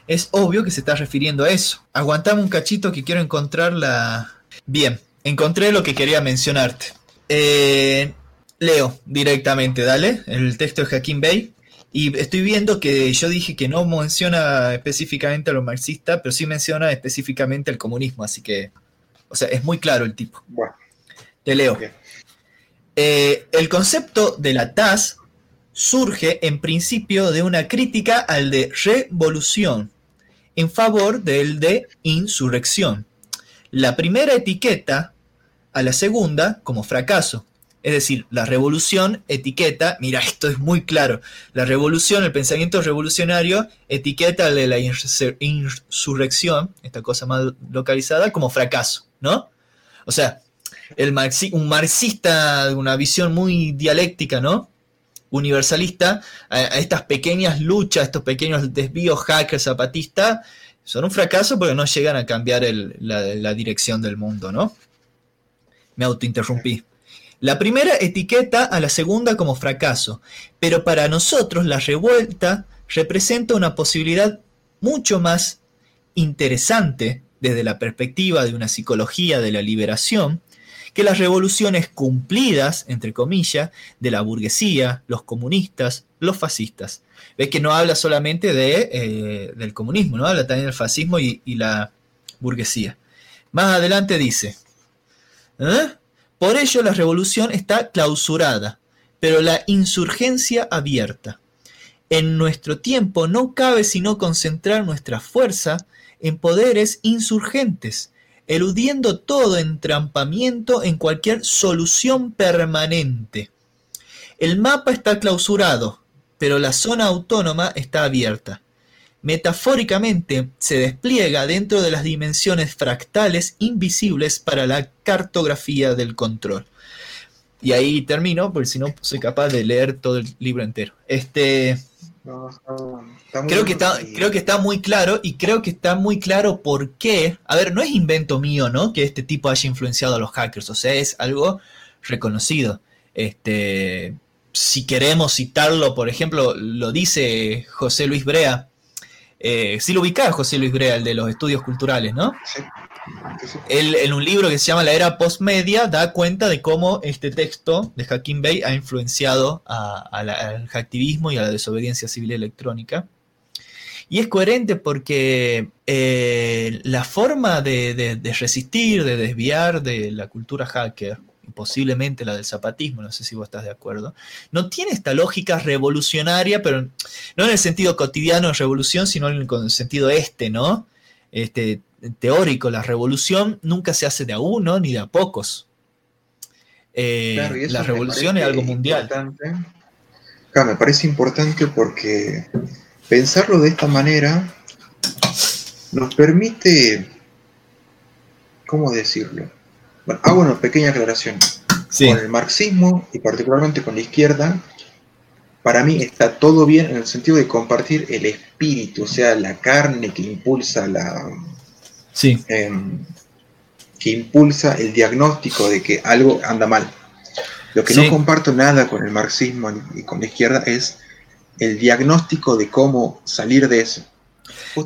es obvio que se está refiriendo a eso. Aguantame un cachito que quiero encontrarla. Bien, encontré lo que quería mencionarte. Eh, leo directamente, dale, el texto de Hakim Bey. Y estoy viendo que yo dije que no menciona específicamente a los marxistas, pero sí menciona específicamente el comunismo, así que, o sea, es muy claro el tipo. Te leo. Eh, el concepto de la TAS surge en principio de una crítica al de revolución en favor del de insurrección. La primera etiqueta a la segunda como fracaso. Es decir, la revolución etiqueta, mira, esto es muy claro, la revolución, el pensamiento revolucionario etiqueta la insurrección, esta cosa más localizada, como fracaso, ¿no? O sea, el un marxista de una visión muy dialéctica, ¿no? Universalista, a, estas pequeñas luchas, estos pequeños desvíos hackers zapatistas, son un fracaso porque no llegan a cambiar la dirección del mundo, ¿no? Me autointerrumpí. La primera etiqueta a la segunda como fracaso, pero para nosotros la revuelta representa una posibilidad mucho más interesante desde la perspectiva de una psicología de la liberación que las revoluciones cumplidas, entre comillas, de la burguesía, los comunistas, los fascistas. Ves que no habla solamente de, eh, del comunismo, ¿no? habla también del fascismo y la burguesía. Más adelante dice, ¿Eh? Por ello la revolución está clausurada, pero la insurgencia abierta. En nuestro tiempo no cabe sino concentrar nuestra fuerza en poderes insurgentes, eludiendo todo entrampamiento en cualquier solución permanente. El mapa está clausurado, pero la zona autónoma está abierta metafóricamente se despliega dentro de las dimensiones fractales invisibles para la cartografía del control. Y ahí termino, porque si no soy capaz de leer todo el libro entero. Este, creo, que está, creo que está muy claro y creo que está muy claro por qué. A ver, no es invento mío, ¿no? Que este tipo haya influenciado a los hackers, o sea, es algo reconocido. Este, si queremos citarlo, por ejemplo, lo dice José Luis Brea, eh, sí lo ubicás, José Luis Brea, el de los estudios culturales, ¿no? Sí. Él, en un libro que se llama La Era Postmedia, da cuenta de cómo este texto de Hakim Bey ha influenciado al hacktivismo y a la desobediencia civil electrónica. Y es coherente porque eh, la forma de, resistir, de desviar de la cultura hacker, posiblemente la del zapatismo, no sé si vos estás de acuerdo, no tiene esta lógica revolucionaria, pero no en el sentido cotidiano de revolución, sino en el sentido este, ¿no? Este, teórico, la revolución nunca se hace de a uno ni de a pocos. Eh, la revolución es algo mundial. Claro, me parece importante porque Pensarlo de esta manera nos permite, ¿cómo decirlo? Bueno, hago una pequeña aclaración. Con el marxismo y particularmente con la izquierda, para mí está todo bien en el sentido de compartir el espíritu, o sea, la carne que impulsa la. Sí. Em, que impulsa el diagnóstico de que algo anda mal. Lo que no comparto nada con el marxismo y con la izquierda es el diagnóstico de cómo salir de eso.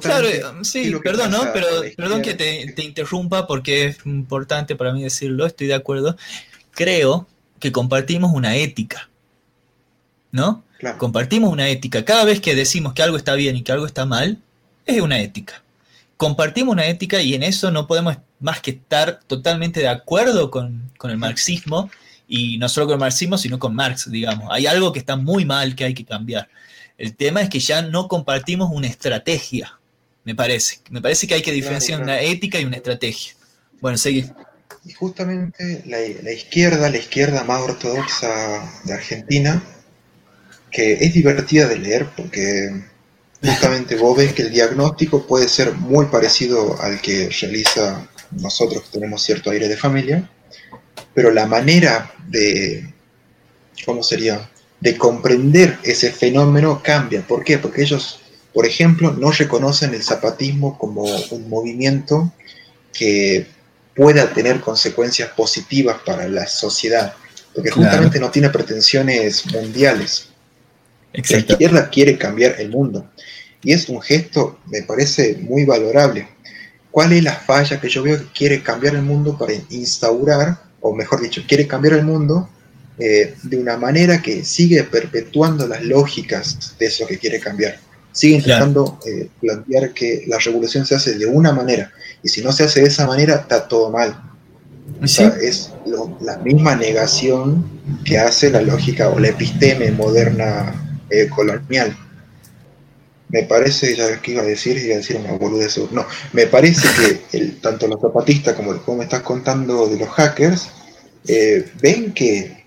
Claro, sí, perdón, ¿no? Pero perdón que te, interrumpa porque es importante para mí decirlo, estoy de acuerdo. Creo que compartimos una ética, ¿no? Compartimos una ética. Cada vez que decimos que algo está bien y que algo está mal, es una ética. Compartimos una ética y en eso no podemos más que estar totalmente de acuerdo con, con el marxismo y no solo con el marxismo, sino con Marx, digamos. Hay algo que está muy mal que hay que cambiar. El tema es que ya no compartimos una estrategia, me parece. Me parece que hay que diferenciar una ética y una estrategia. Bueno, seguí. Y justamente la, izquierda, la izquierda más ortodoxa de Argentina, que es divertida de leer porque justamente vos ves que el diagnóstico puede ser muy parecido al que realiza nosotros que tenemos cierto aire de familia, pero la manera de, ¿cómo sería?, de comprender ese fenómeno cambia. ¿Por qué? Porque ellos, por ejemplo, no reconocen el zapatismo como un movimiento que pueda tener consecuencias positivas para la sociedad, porque justamente no tiene pretensiones mundiales. La izquierda quiere cambiar el mundo y es un gesto, me parece, muy valorable. ¿Cuál es la falla que yo veo que quiere cambiar el mundo para instaurar o mejor dicho, quiere cambiar el mundo eh, de una manera que sigue perpetuando las lógicas de eso que quiere cambiar. Sigue intentando eh, plantear que la revolución se hace de una manera, y si no se hace de esa manera, está todo mal. es la misma negación que hace la lógica o la episteme moderna eh, colonial. Me parece, ya que iba a decir, iba a decir una boludez. No, me parece que el, tanto los zapatistas como el me estás contando de los hackers, eh, ven que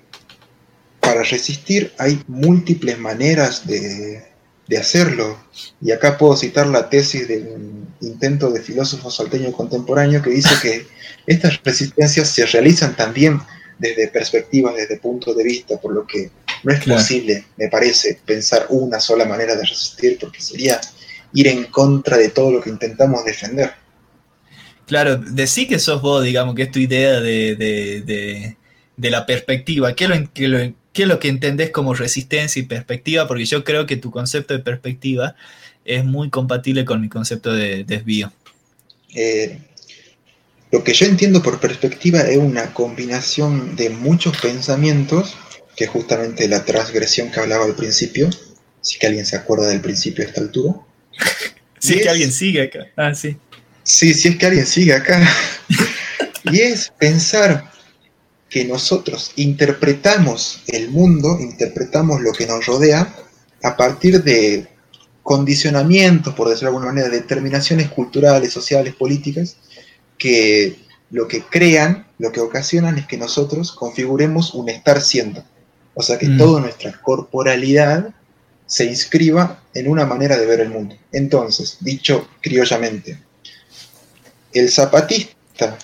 para resistir hay múltiples maneras de, de, hacerlo. Y acá puedo citar la tesis de un intento de filósofo salteño contemporáneo que dice que estas resistencias se realizan también desde perspectivas, desde puntos de vista, por lo que no es posible, me parece, pensar una sola manera de resistir, porque sería ir en contra de todo lo que intentamos defender. Claro, decí que sos vos, digamos, que es tu idea de, la perspectiva. ¿Qué es, lo, es lo que entendés como resistencia y perspectiva? Porque yo creo que tu concepto de perspectiva es muy compatible con mi concepto de desvío. Eh, lo que yo entiendo por perspectiva es una combinación de muchos pensamientos que justamente la transgresión que hablaba al principio, si que alguien se acuerda del principio a esta altura. Si es que alguien sigue acá. Ah, sí. Sí, si es que alguien sigue acá. y es pensar que nosotros interpretamos el mundo, interpretamos lo que nos rodea a partir de condicionamientos, por decirlo de alguna manera, determinaciones culturales, sociales, políticas, que lo que crean, lo que ocasionan es que nosotros configuremos un estar siendo. O sea que mm. toda nuestra corporalidad se inscriba en una manera de ver el mundo. Entonces, dicho criollamente, el zapatista,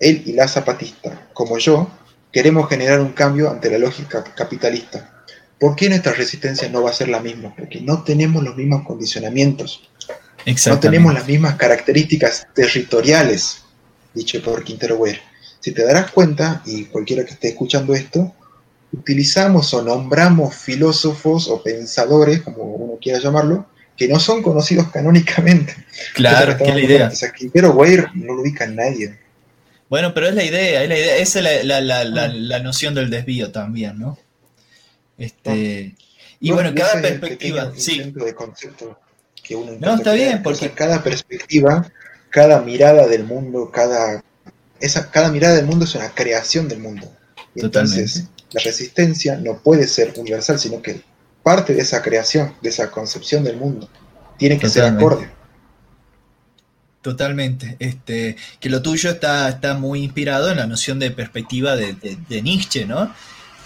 él y la zapatista, como yo, queremos generar un cambio ante la lógica capitalista. ¿Por qué nuestra resistencia no va a ser la misma? Porque no tenemos los mismos condicionamientos. No tenemos las mismas características territoriales, dicho por Quintero Weir. Si te darás cuenta, y cualquiera que esté escuchando esto, utilizamos o nombramos filósofos o pensadores, como uno quiera llamarlo, que no son conocidos canónicamente. Claro, que es la idea. O sea, Quintero Weir no lo ubica nadie. Bueno, pero es la idea, es la idea, esa es la, la, la, la noción del desvío también, ¿no? Este, y bueno, cada perspectiva, sí. De concepto que uno no, está bien, porque cada perspectiva, cada mirada del mundo, cada esa cada mirada del mundo es una creación del mundo. entonces, la resistencia no puede ser universal, sino que parte de esa creación, de esa concepción del mundo, tiene que ser acorde. Totalmente. Este, que lo tuyo está, está muy inspirado en la noción de perspectiva de, de, Nietzsche, ¿no?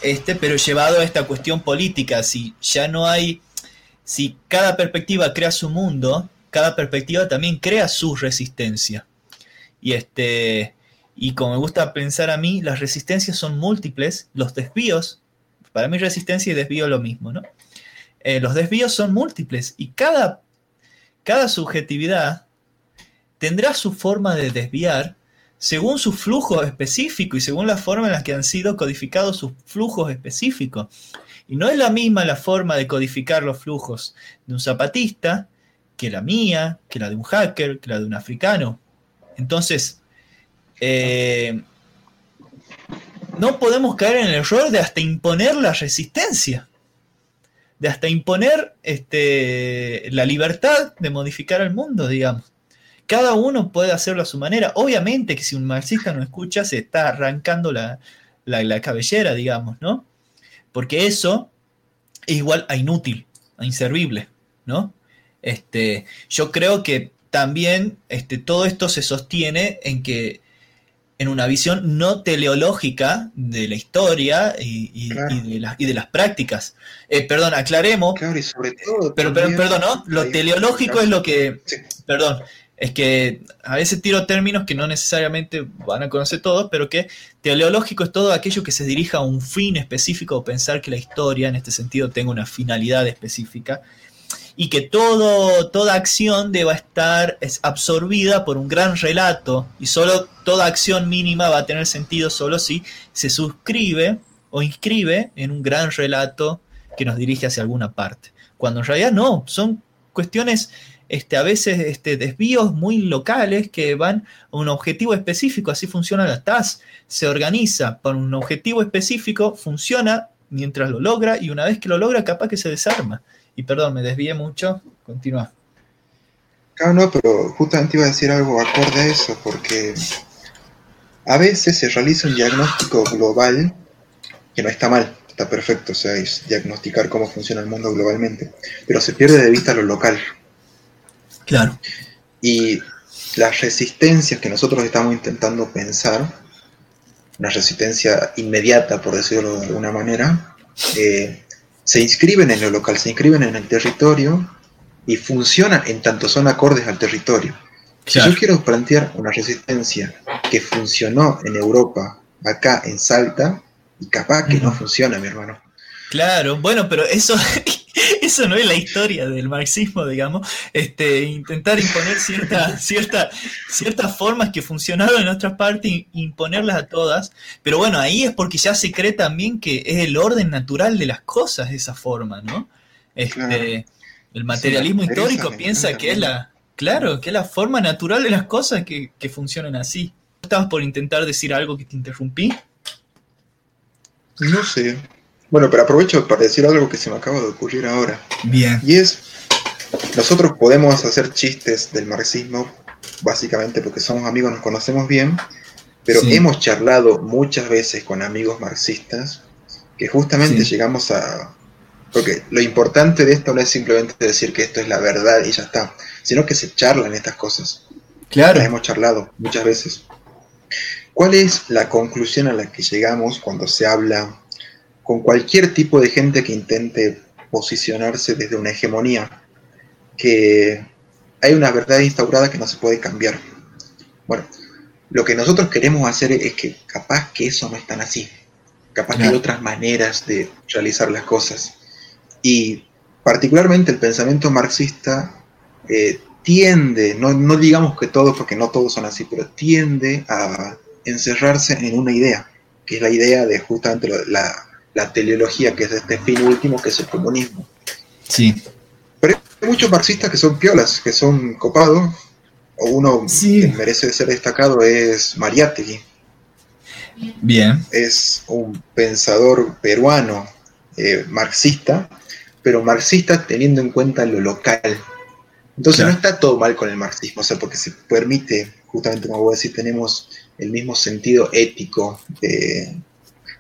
Este, pero llevado a esta cuestión política, si ya no hay, si cada perspectiva crea su mundo, cada perspectiva también crea su resistencia. Y este, y como me gusta pensar a mí, las resistencias son múltiples, los desvíos, para mí resistencia y desvío es lo mismo, ¿no? Eh, los desvíos son múltiples y cada, cada subjetividad tendrá su forma de desviar según su flujo específico y según la forma en la que han sido codificados sus flujos específicos. Y no es la misma la forma de codificar los flujos de un zapatista que la mía, que la de un hacker, que la de un africano. Entonces, eh, no podemos caer en el error de hasta imponer la resistencia, de hasta imponer este, la libertad de modificar el mundo, digamos. Cada uno puede hacerlo a su manera. Obviamente que si un marxista no escucha, se está arrancando la, la cabellera, digamos, ¿no? Porque eso es igual a inútil, a inservible, ¿no? Este, yo creo que también este, todo esto se sostiene en que en una visión no teleológica de la historia y, de, las prácticas. Eh, perdón, aclaremos. Claro, y sobre todo. Pero, perdón, ¿no? Lo teleológico es lo que. Perdón, es que a veces tiro términos que no necesariamente van a conocer todos, pero que teleológico es todo aquello que se dirija a un fin específico o pensar que la historia en este sentido tenga una finalidad específica y que todo, toda acción deba estar absorbida por un gran relato y solo toda acción mínima va a tener sentido solo si se suscribe o inscribe en un gran relato que nos dirige hacia alguna parte. Cuando en realidad no, son cuestiones este, a veces este, desvíos muy locales que van a un objetivo específico, así funciona la TAS, se organiza para un objetivo específico, funciona mientras lo logra y una vez que lo logra capaz que se desarma. Y perdón, me desvié mucho. Continúa. Claro, no, pero justamente iba a decir algo acorde a eso, porque a veces se realiza un diagnóstico global que no está mal, está perfecto, o sea, es diagnosticar cómo funciona el mundo globalmente, pero se pierde de vista lo local. Claro. Y las resistencias que nosotros estamos intentando pensar, una resistencia inmediata, por decirlo de alguna manera, eh, se inscriben en lo local, se inscriben en el territorio y funcionan en tanto son acordes al territorio. Si yo quiero plantear una resistencia que funcionó en Europa, acá en Salta, y capaz que no funciona, mi hermano. Claro, bueno, pero eso, eso no es la historia del marxismo, digamos. Este, intentar imponer cierta, cierta, ciertas formas que funcionaron en otras partes, imponerlas a todas. Pero bueno, ahí es porque ya se cree también que es el orden natural de las cosas esa forma, ¿no? Este, El materialismo histórico piensa que es la, claro, que es la forma natural de las cosas que, que funcionan así. ¿Estabas por intentar decir algo que te interrumpí? No sé, bueno, pero aprovecho para decir algo que se me acaba de ocurrir ahora. Bien. Y es, nosotros podemos hacer chistes del marxismo, básicamente porque somos amigos, nos conocemos bien, pero hemos charlado muchas veces con amigos marxistas que justamente llegamos a... Porque lo importante de esto no es simplemente decir que esto es la verdad y ya está, sino que se charlan estas cosas. Claro. Las hemos charlado muchas veces. ¿Cuál es la conclusión a la que llegamos cuando se habla con cualquier tipo de gente que intente posicionarse desde una hegemonía, que hay una verdad instaurada que no se puede cambiar. Bueno, lo que nosotros queremos hacer es que capaz que eso no es tan así, capaz que hay otras maneras de realizar las cosas. Y particularmente el pensamiento marxista eh, tiende, no, no digamos que todos, porque no todos son así, pero tiende a encerrarse en una idea, que es la idea de justamente la, la teleología, que es este fin último, que es el comunismo. Sí. Pero muchos marxistas que son piolas, que son copados. O uno que merece ser destacado es Mariátegui. Bien. Es un pensador peruano, eh, marxista, pero marxista teniendo en cuenta lo local. Entonces no está todo mal con el marxismo, o sea, porque se permite, justamente como voy a decir, tenemos el mismo sentido ético de,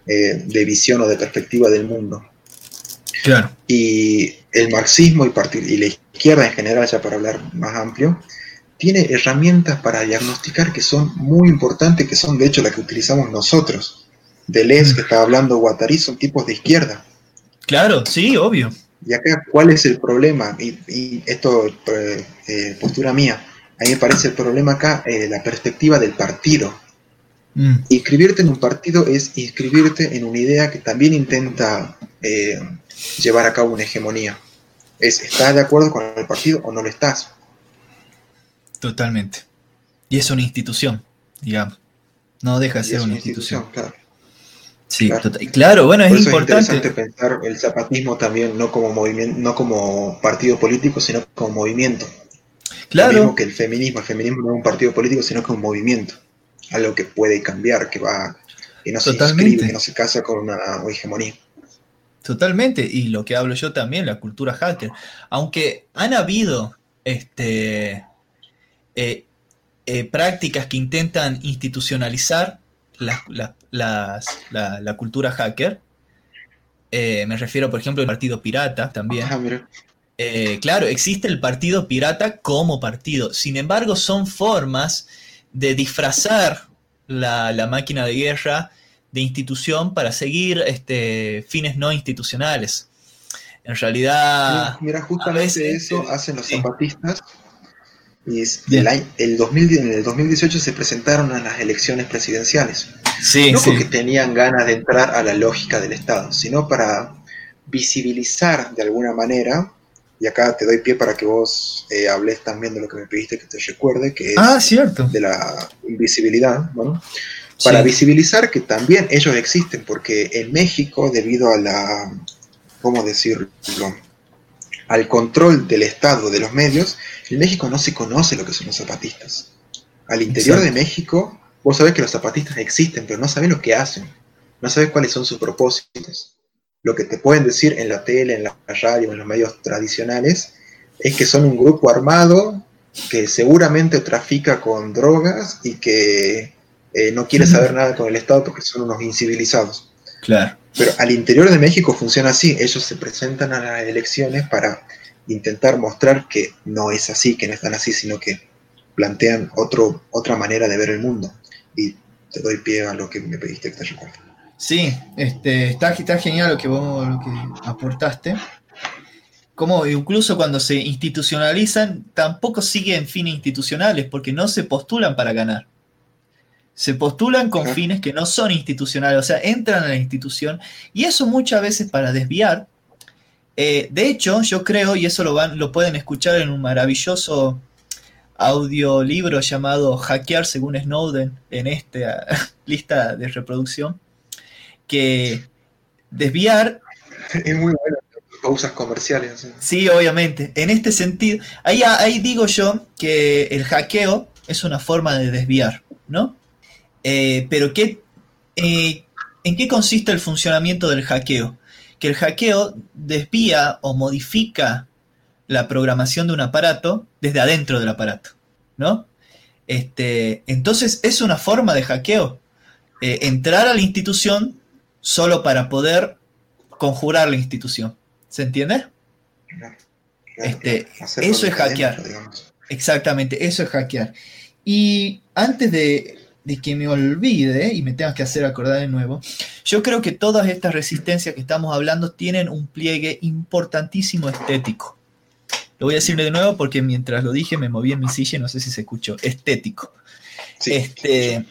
eh, de visión o de perspectiva del mundo. Claro. Y el marxismo y, y la izquierda en general, ya para hablar más amplio, tiene herramientas para diagnosticar que son muy importantes, que son de hecho las que utilizamos nosotros. Deleuze, mm. que estaba hablando, Guattari, son tipos de izquierda. Claro, sí, obvio. Y acá, ¿cuál es el problema? Y, esto, eh, eh, postura mía, a mí me parece el problema acá, eh, la perspectiva del partido. Mm. Inscribirte en un partido es inscribirte en una idea que también intenta llevar a cabo una hegemonía. Es, ¿estás de acuerdo con el partido o no lo estás? Totalmente. Y es una institución, digamos. No deja de ser una, institución. claro. Sí, claro. bueno, es importante. Es interesante pensar el zapatismo también no como movimiento, no como partido político, sino como movimiento. Claro. Lo mismo que el feminismo. El feminismo no es un partido político, sino que un movimiento. Algo que puede cambiar, que va, que no se inscribe, que no se casa con una hegemonía. Totalmente, y lo que hablo yo también, la cultura hacker. Aunque han habido este, eh, eh, prácticas que intentan institucionalizar la, cultura hacker, eh, me refiero, por ejemplo, al partido pirata también. claro, existe el partido pirata como partido. Sin embargo, son formas de disfrazar la máquina de guerra de institución para seguir este, fines no institucionales. En realidad... mira, justamente eso hacen los zapatistas. Y el, el 2000, en el 2018 se presentaron a las elecciones presidenciales. Sí, no porque tenían ganas de entrar a la lógica del Estado, sino para visibilizar de alguna manera, y acá te doy pie para que vos eh, hables también de lo que me pediste que te recuerde, que es ah, cierto. de la invisibilidad, bueno, para visibilizar que también ellos existen, porque en México, debido a la, ¿cómo decirlo? Al control del Estado de los medios, en México no se conoce lo que son los zapatistas. Al interior de México, vos sabés que los zapatistas existen, pero no sabés lo que hacen, no sabés cuáles son sus propósitos. Lo que te pueden decir en la tele, en la radio, en los medios tradicionales, es que son un grupo armado que seguramente trafica con drogas y que eh, no quiere saber nada con el Estado porque son unos incivilizados. Claro. Pero al interior de México funciona así. Ellos se presentan a las elecciones para intentar mostrar que no es así, que no están así, sino que plantean otro, otra manera de ver el mundo. Y te doy pie a lo que me pediste que te recuerde. Sí, este, está, está genial lo que vos lo que aportaste. Como incluso cuando se institucionalizan, tampoco siguen fines institucionales, porque no se postulan para ganar se postulan con fines que no son institucionales, o sea, entran a la institución y eso muchas veces para desviar. Eh, de hecho, yo creo, y eso lo, van, lo pueden escuchar en un maravilloso audiolibro llamado Hackear según Snowden en esta lista de reproducción, que desviar... Es muy bueno, pausas comerciales. Sí, obviamente. En este sentido, ahí, ahí digo yo que el hackeo es una forma de desviar, ¿no? Eh, pero ¿qué, eh, ¿en qué consiste el funcionamiento del hackeo? Que el hackeo desvía o modifica la programación de un aparato desde adentro del aparato, ¿no? Este, entonces es una forma de hackeo. Eh, entrar a la institución solo para poder conjurar la institución. ¿Se entiende? Este, eso es hackear. Exactamente, eso es hackear. Y antes de de que me olvide y me tengas que hacer acordar de nuevo, yo creo que todas estas resistencias que estamos hablando tienen un pliegue importantísimo estético. Lo voy a decir de nuevo porque mientras lo dije me moví en mi silla y no sé si se escuchó. Estético. este,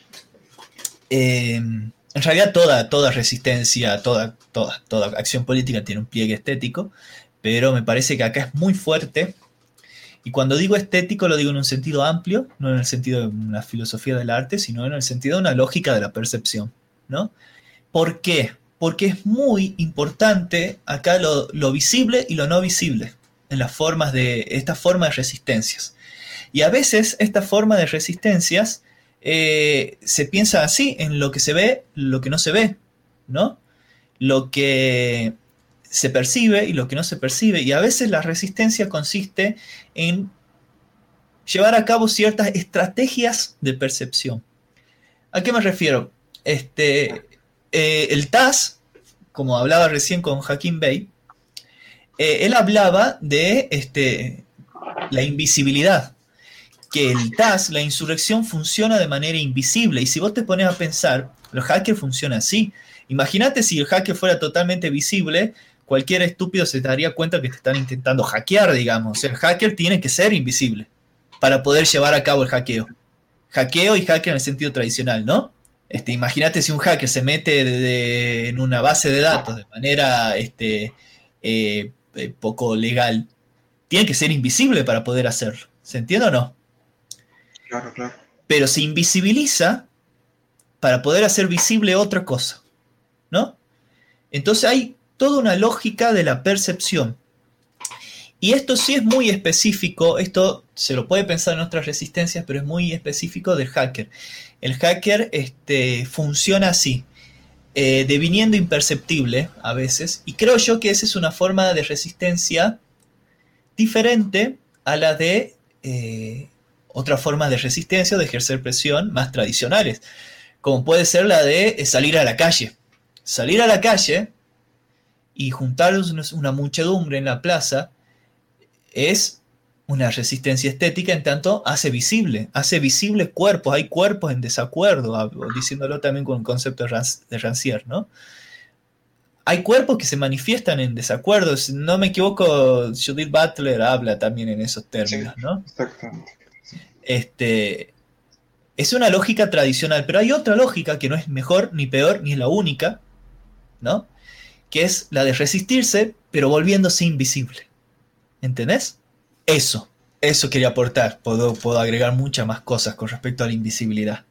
em, en realidad toda, toda resistencia, toda, toda, toda acción política tiene un pliegue estético, pero me parece que acá es muy fuerte y cuando digo estético lo digo en un sentido amplio, no en el sentido de una filosofía del arte, sino en el sentido de una lógica de la percepción. ¿no? ¿Por qué? Porque es muy importante acá lo, visible y lo no visible. en las formas de esta forma de resistencias. Y a veces esta forma de resistencias eh, se piensa así, en lo que se ve, lo que no se ve, ¿no? Lo que se percibe y lo que no se percibe. Y a veces la resistencia consiste en llevar a cabo ciertas estrategias de percepción. ¿A qué me refiero? Este, eh, el TAS, como hablaba recién con Hakim Bey, eh, él hablaba de este, la invisibilidad, que el TAS, la insurrección, funciona de manera invisible. Y si vos te pones a pensar, los hackers funcionan así. Imagínate si el hacker fuera totalmente visible, cualquier estúpido se daría cuenta que te están intentando hackear, digamos. El hacker tiene que ser invisible para poder llevar a cabo el hackeo. Hackeo y hacker en el sentido tradicional, ¿no? Este, imagínate si un hacker se mete en una base de datos de manera este, eh, eh, poco legal, tiene que ser invisible para poder hacerlo. ¿Se entiende o no? Pero se invisibiliza para poder hacer visible otra cosa, ¿no? Entonces hay toda una lógica de la percepción. Y esto sí es muy específico, esto se lo puede pensar en otras resistencias, pero es muy específico del hacker. El hacker este, funciona así, eh, deviniendo imperceptible a veces, y creo yo que esa es una forma de resistencia diferente a la de eh, otras formas de resistencia de ejercer presión más tradicionales, como puede ser la de eh, salir a la calle. Salir a la calle y juntarnos una muchedumbre en la plaza es una resistencia estética, en tanto hace visible, hace visible cuerpos, hay cuerpos en desacuerdo, diciéndolo también con el concepto de Rancière, ¿no? Hay cuerpos que se manifiestan en desacuerdo, si no me equivoco, Judith Butler habla también en esos términos, ¿no? Exactamente. Este, es una lógica tradicional, pero hay otra lógica que no es mejor ni peor, ni es la única, ¿no? Que es la de resistirse, pero volviéndose invisible. ¿Entendés? Eso, eso quería aportar. Puedo, puedo agregar muchas más cosas con respecto a la invisibilidad.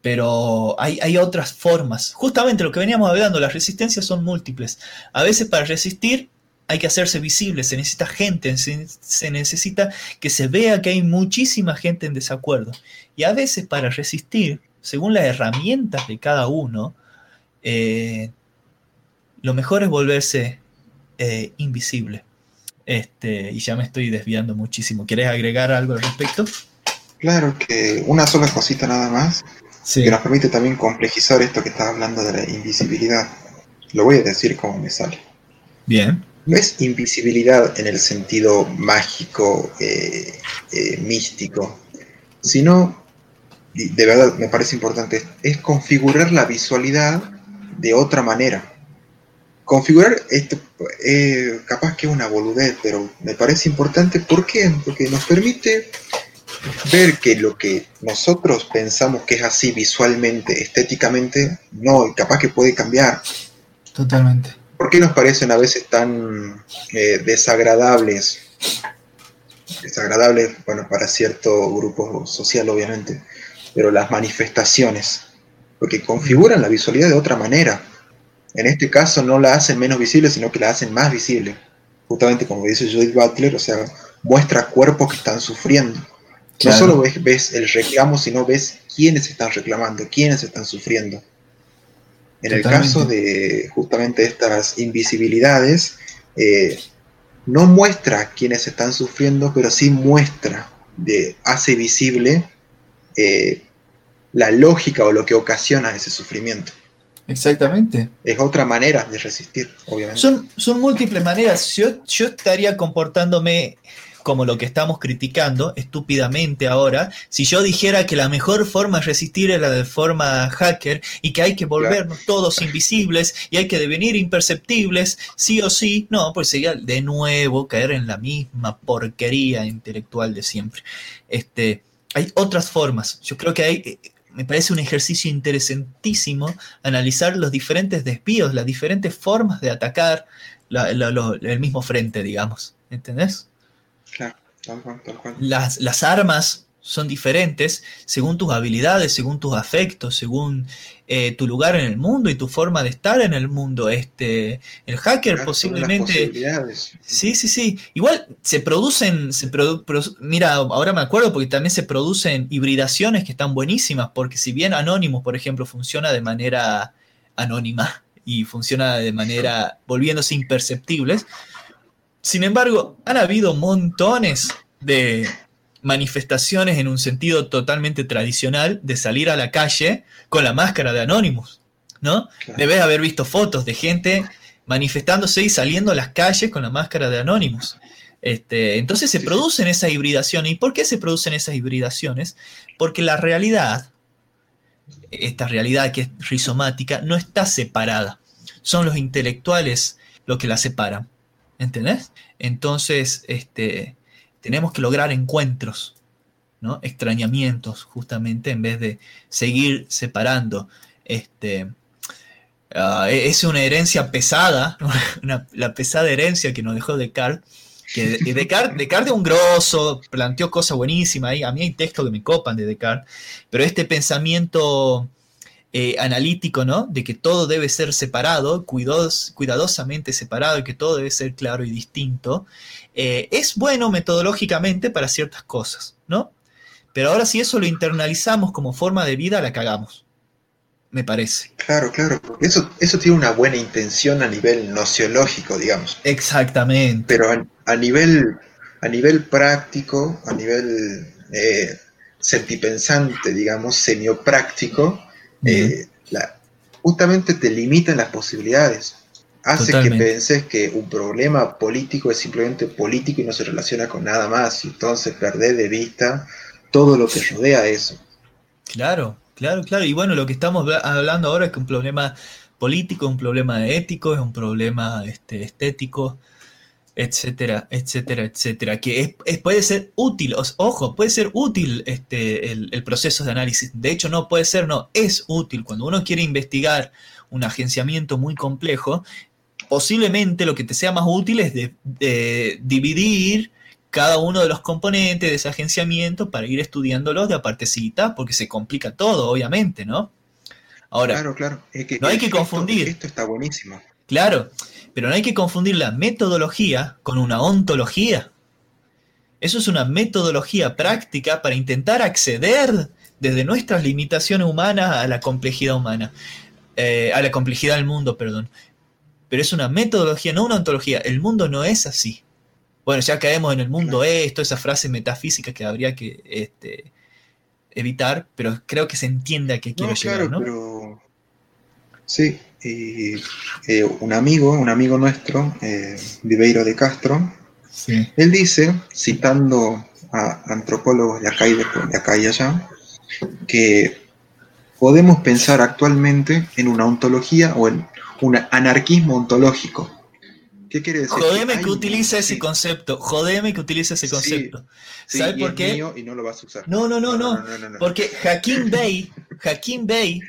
Pero hay, hay, otras formas. Justamente lo que veníamos hablando, las resistencias son múltiples. A veces para resistir hay que hacerse visible, se necesita gente, se, necesita que se vea que hay muchísima gente en desacuerdo. Y a veces para resistir, según las herramientas de cada uno, eh, lo mejor es volverse eh, invisible. Este, y ya me estoy desviando muchísimo. ¿Quieres agregar algo al respecto? Claro, que una sola cosita nada más, que nos permite también complejizar esto que estás hablando de la invisibilidad. Lo voy a decir como me sale. Bien. No es invisibilidad en el sentido mágico, eh, eh, místico, sino, de verdad me parece importante, es configurar la visualidad de otra manera configurar esto, eh, capaz que es una boludez, pero me parece importante. ¿Por qué? Porque nos permite ver que lo que nosotros pensamos que es así visualmente, estéticamente, no, capaz que puede cambiar. Totalmente. ¿Por qué nos parecen a veces tan eh, desagradables? Desagradables, bueno, para cierto grupo social, obviamente, pero las manifestaciones, porque configuran la visualidad de otra manera en este caso no la hacen menos visible, sino que la hacen más visible. Justamente como dice Judith Butler, o sea, muestra cuerpos que están sufriendo. No solo ves, el reclamo, sino ves quiénes están reclamando, quiénes están sufriendo. En el caso de justamente estas invisibilidades, eh, no muestra quiénes están sufriendo, pero sí muestra, de, hace visible eh, la lógica o lo que ocasiona ese sufrimiento. Exactamente. Es otra manera de resistir, obviamente. Son, son múltiples maneras. Yo, yo estaría comportándome como lo que estamos criticando estúpidamente ahora, si yo dijera que la mejor forma de resistir es la de forma hacker y que hay que volvernos todos invisibles y hay que devenir imperceptibles, sí o sí, no, pues sería de nuevo caer en la misma porquería intelectual de siempre. Este, hay otras formas. Yo creo que hay me parece un ejercicio interesantísimo analizar los diferentes desvíos, las diferentes formas de atacar el mismo frente, digamos. ¿Entendés? Claro, tal cual, tal cual. Las, las armas son diferentes según tus habilidades, según tus afectos, según eh, tu lugar en el mundo y tu forma de estar en el mundo. Este, el hacker posiblemente... Sí, sí, sí. Igual se producen, se mira, ahora me acuerdo porque también se producen hibridaciones que están buenísimas, porque si bien Anonymous, por ejemplo, funciona de manera anónima y funciona de manera volviéndose imperceptibles, sin embargo, han habido montones de manifestaciones en un sentido totalmente tradicional de salir a la calle con la máscara de Anonymous, ¿no? Debes haber visto fotos de gente manifestándose y saliendo a las calles con la máscara de Anonymous. Este, entonces se producen esas hibridaciones. ¿Y por qué se producen esas hibridaciones? Porque la realidad, esta realidad que es rizomática, no está separada. Son los intelectuales los que la separan. ¿Entendés? Entonces, este, tenemos que lograr encuentros, ¿no? extrañamientos, justamente, en vez de seguir separando. Este, ah, e-, es una herencia pesada, la pesada herencia que nos dejó Descartes. Que Descartes, Descartes es un grosso, planteó cosas buenísimas. A mí hay textos que me copan de Descartes, pero este pensamiento eh, analítico, ¿no? De que todo debe ser separado, cuidadosamente separado y que todo debe ser claro y distinto, eh, es bueno metodológicamente para ciertas cosas, ¿no? Pero ahora si eso lo internalizamos como forma de vida, la cagamos, me parece. Claro, claro, eso, eso tiene una buena intención a nivel nociológico, digamos. Exactamente. Pero a, nivel, a nivel práctico, a nivel eh, sentipensante, digamos, semiopráctico, eh, justamente te limitan las posibilidades. Hace que penses que un problema político es simplemente político y no se relaciona con nada más. Y entonces perdés de vista todo lo que rodea eso. Claro, claro, claro. Y bueno, lo que estamos hablando ahora es que un problema político, un problema ético, es un problema este, estético, etcétera, etcétera, etcétera, que es, puede ser útil, ojo, puede ser útil este, el, proceso de análisis, de hecho no puede ser, no, es útil, cuando uno quiere investigar un agenciamiento muy complejo, posiblemente lo que te sea más útil es de, dividir cada uno de los componentes de ese agenciamiento para ir estudiándolos de a partecita, porque se complica todo, obviamente, ¿no? Ahora, claro, claro. no hay que confundir. Esto está buenísimo. Claro, pero no hay que confundir la metodología con una ontología. Eso es una metodología práctica para intentar acceder desde nuestras limitaciones humanas a la complejidad humana, eh, a la complejidad del mundo, perdón. Pero es una metodología, no una ontología. El mundo no es así. Bueno, ya caemos en el mundo esto, esa frase metafísica que habría que este, evitar, pero creo que se entiende a qué quiero llegar, ¿no? Pero... Sí, y eh, un amigo, un amigo nuestro, eh, Viveiro de Castro, él dice, citando a antropólogos de acá y, de, acá y allá, que podemos pensar actualmente en una ontología o en un anarquismo ontológico. ¿Qué quiere decir? Jodeme que, utilice ese concepto. Jodeme que utilice ese concepto. ¿Sabes por qué? y no lo vas a usar. No, no, no, no. Porque Hakim Bey, Hakim Bey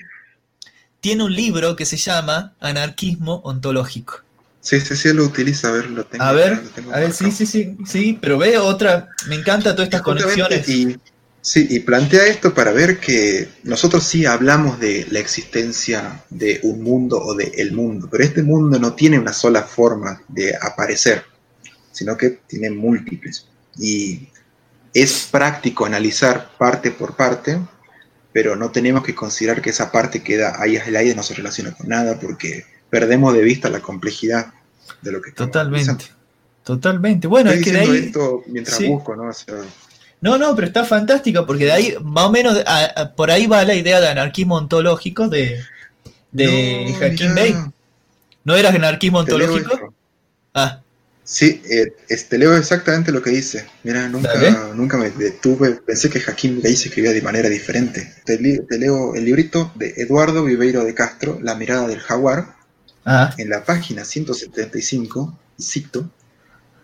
tiene un libro que se llama Anarquismo Ontológico. Sí, sí, sí, lo utiliza, a ver, lo tengo. A ver, a ver, sí, sí, sí, sí, pero ve otra, me encanta todas estas conexiones. Y, sí, y plantea esto para ver que nosotros sí hablamos de la existencia de un mundo o de el mundo, pero este mundo no tiene una sola forma de aparecer, sino que tiene múltiples. Y es práctico analizar parte por parte pero no tenemos que considerar que esa parte queda ahí el aire, no se relaciona con nada, porque perdemos de vista la complejidad de lo que estamos Totalmente. Totalmente. Bueno, es que de ahí. Esto mientras busco, ¿no? no, no, pero está fantástico porque de ahí, más o menos, por ahí va la idea de anarquismo ontológico de, de Joaquín Bey. ¿No era anarquismo ontológico? Ah. Sí, eh, este, leo exactamente lo que dice. Mira, nunca, nunca me detuve, pensé que Jaquín se escribía de manera diferente. Te, leo el librito de Eduardo Viveiro de Castro, La mirada del jaguar, ah. en la página 175, cito,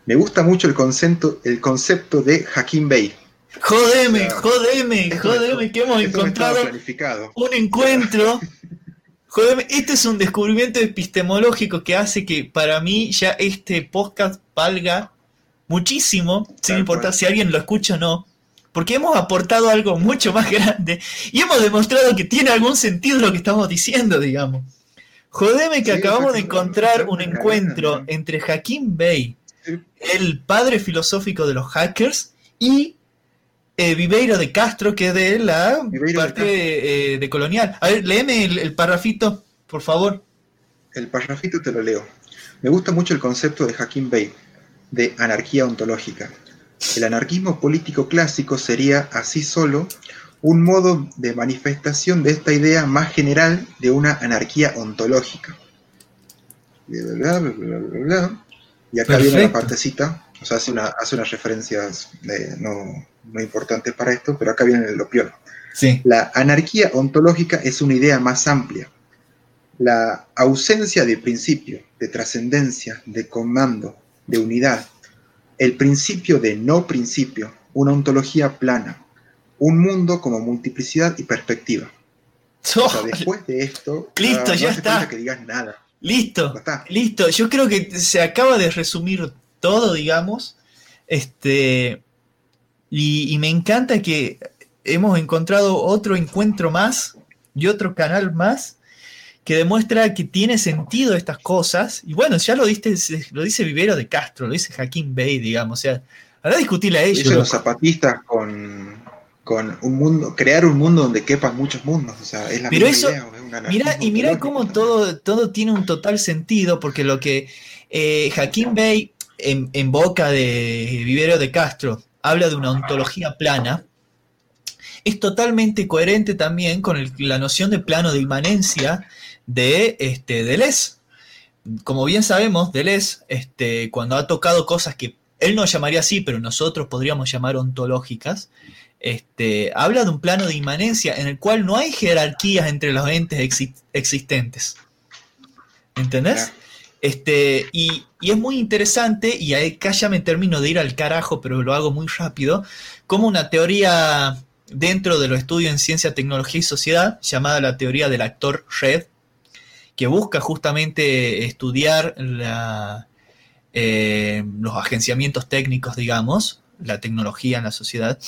me gusta mucho el concepto, el concepto de Jaquín Bey. Jodeme, jodeme, jodeme, que hemos encontrado un encuentro Joder, este es un descubrimiento epistemológico que hace que para mí ya este podcast valga muchísimo, sin importar si alguien lo escucha o no, porque hemos aportado algo mucho más grande y hemos demostrado que tiene algún sentido lo que estamos diciendo, digamos. Jodeme que acabamos de encontrar un encuentro entre Hakim Bey, el padre filosófico de los hackers, y eh, Viveiro de Castro, que es de la parte eh, de, colonial. A ver, léeme el, el parrafito, por favor. El parrafito te lo leo. Me gusta mucho el concepto de Hakim Bey, de anarquía ontológica. El anarquismo político clásico sería así solo un modo de manifestación de esta idea más general de una anarquía ontológica. y acá viene la partecita, o sea, hace, unas referencias no, importantes para esto, pero acá viene lo peor. Sí. La anarquía ontológica es una idea más amplia. La ausencia de principio, de trascendencia, de comando, de unidad, el principio de no principio, una ontología plana, un mundo como multiplicidad y perspectiva. o sea, después de esto, listo, ya está. Que digas nada. Listo, listo. Yo creo que se acaba de resumir todo, digamos. Este, y, y me encanta que hemos encontrado otro encuentro más y otro canal más que demuestra que tiene sentido estas cosas. Y bueno, ya lo, diste, lo dice Vivero de Castro, lo dice Jaquín Bay, digamos. O sea, ahora discutirle a ellos. los zapatistas con, con, un mundo, crear un mundo donde quepan muchos mundos. O sea, es la Pero eso, mira, y mira cómo todo, todo tiene un total sentido, porque lo que eh, Jaquín Bay, en, boca de Vivero de Castro, habla de una ontología plana, es totalmente coherente también con la noción de plano de inmanencia de este, Deleuze. Como bien sabemos, Deleuze, este, cuando ha tocado cosas que él no llamaría así, pero nosotros podríamos llamar ontológicas, este, habla de un plano de inmanencia en el cual no hay jerarquías entre los entes existentes. ¿Entendés? Este, y, es muy interesante, y acá ya me termino de ir al carajo, pero lo hago muy rápido, como una teoría dentro de los estudios en ciencia, tecnología y sociedad, llamada la teoría del actor Red, que busca justamente estudiar eh, los agenciamientos técnicos, digamos, la tecnología en la sociedad,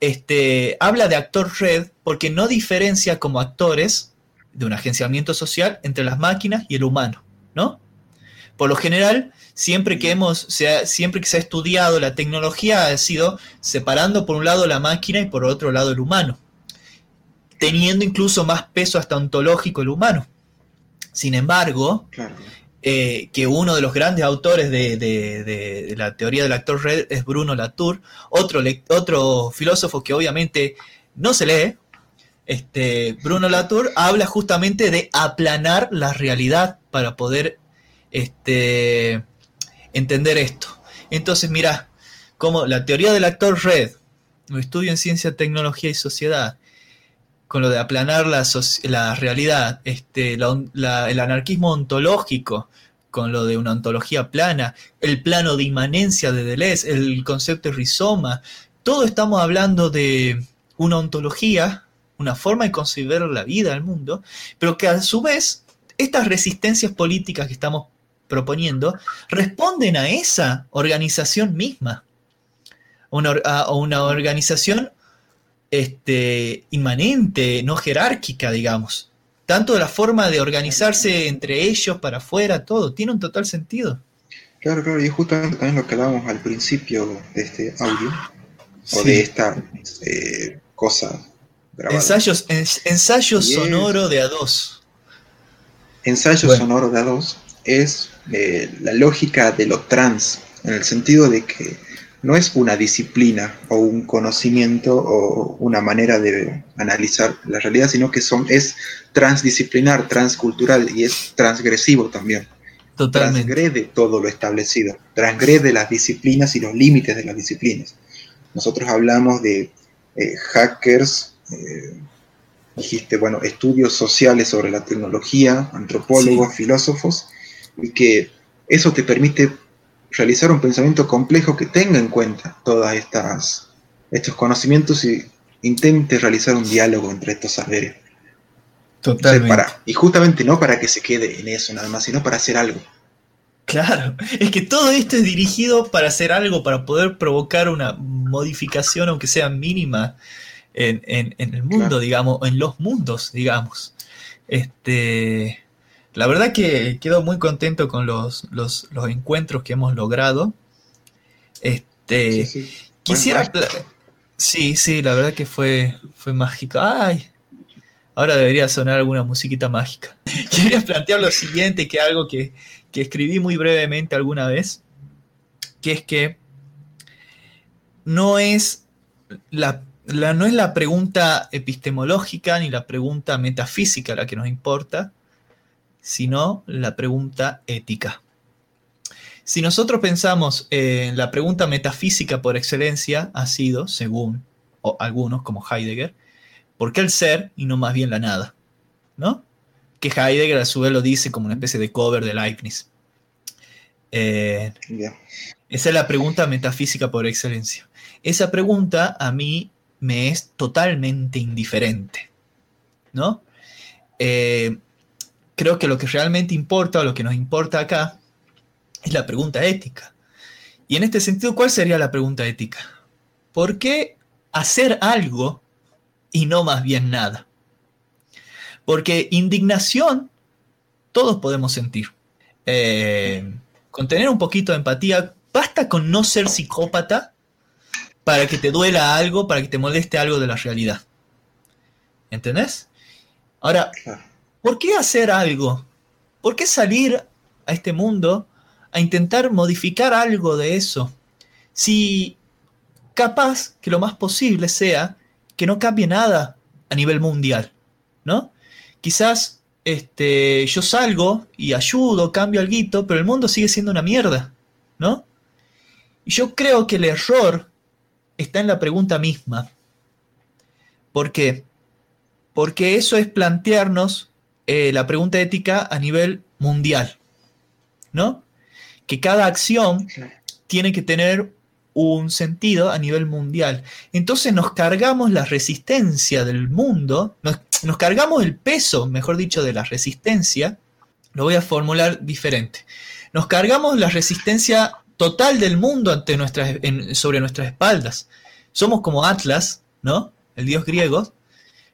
este, habla de actor red porque no diferencia como actores de un agenciamiento social entre las máquinas y el humano, ¿no? Por lo general, siempre que, hemos, siempre que se ha estudiado la tecnología ha sido separando por un lado la máquina y por otro lado el humano, teniendo incluso más peso hasta ontológico el humano. Sin embargo, eh, que uno de los grandes autores de, la teoría del actor red es Bruno Latour, otro, otro filósofo que obviamente no se lee, este, Bruno Latour habla justamente de aplanar la realidad para poder este, entender esto. Entonces, mira, como la teoría del actor red, un estudio en ciencia, tecnología y sociedad, con lo de aplanar la, la realidad, este, el anarquismo ontológico, con lo de una ontología plana, el plano de inmanencia de Deleuze, el concepto de rizoma, todo estamos hablando de una ontología, una forma de concebir la vida, el mundo, pero que a su vez estas resistencias políticas que estamos proponiendo responden a esa organización misma, a una organización este, inmanente, no jerárquica, digamos. Tanto de la forma de organizarse entre ellos, para afuera, todo, tiene un total sentido. Claro, claro, y justamente también lo que hablábamos al principio de este audio, o de esta eh, cosa grabada. Ensayos, ensayo sonoro de A2. Ensayo sonoro de A2 es eh, la lógica de lo trans, en el sentido de que no es una disciplina o un conocimiento o una manera de analizar la realidad, sino que son, es transdisciplinar, transcultural y es transgresivo también. Totalmente. Transgrede todo lo establecido, transgrede las disciplinas y los límites de las disciplinas. Nosotros hablamos de eh, hackers, eh, dijiste, bueno, estudios sociales sobre la tecnología, antropólogos, filósofos, y que eso te permite realizar un pensamiento complejo que tenga en cuenta todas estas estos conocimientos y intente realizar un diálogo entre estos saberes. Totalmente. y justamente no para que se quede en eso nada más, sino para hacer algo. Claro, es que todo esto es dirigido para hacer algo, para poder provocar una modificación, aunque sea mínima, en, el mundo, digamos, en los mundos, digamos. Este, la verdad que quedo muy contento con los, los, encuentros que hemos logrado. Este, quisiera... Sí, sí, la verdad que fue, fue mágico. Ay, ahora debería sonar alguna musiquita mágica. Quería plantear lo siguiente, que algo que, que escribí muy brevemente alguna vez, que es que no es la no es la pregunta epistemológica ni la pregunta metafísica la que nos importa, sino la pregunta ética. Si nosotros pensamos en la pregunta metafísica por excelencia, ha sido, según algunos como Heidegger, ¿por qué el ser y no más bien la nada? ¿No? Que Heidegger a su vez lo dice como una especie de cover de Leibniz. Eh, esa es la pregunta metafísica por excelencia. Esa pregunta a mí me es totalmente indiferente, ¿no? Eh, creo que lo que realmente importa o lo que nos importa acá es la pregunta ética. Y en este sentido, ¿cuál sería la pregunta ética? ¿Por qué hacer algo y no más bien nada? Porque indignación todos podemos sentir. Eh, con tener un poquito de empatía, basta con no ser psicópata para que te duela algo, para que te moleste algo de la realidad. ¿Entendés? Ahora, ¿por qué hacer algo? ¿Por qué salir a este mundo a intentar modificar algo de eso? Si capaz que lo más posible sea que no cambie nada a nivel mundial, ¿no? Quizás este, yo salgo y ayudo, cambio algo, pero el mundo sigue siendo una mierda, ¿no? Y yo creo que el error está en la pregunta misma. ¿Por qué? Porque eso es plantearnos eh, la pregunta ética a nivel mundial, ¿no? Que cada acción tiene que tener un sentido a nivel mundial. Entonces nos cargamos la resistencia del mundo, nos, nos, cargamos el peso, mejor dicho, de la resistencia, lo voy a formular diferente. Nos cargamos la resistencia total del mundo ante nuestras, sobre nuestras espaldas. Somos como Atlas, ¿no? El dios griego,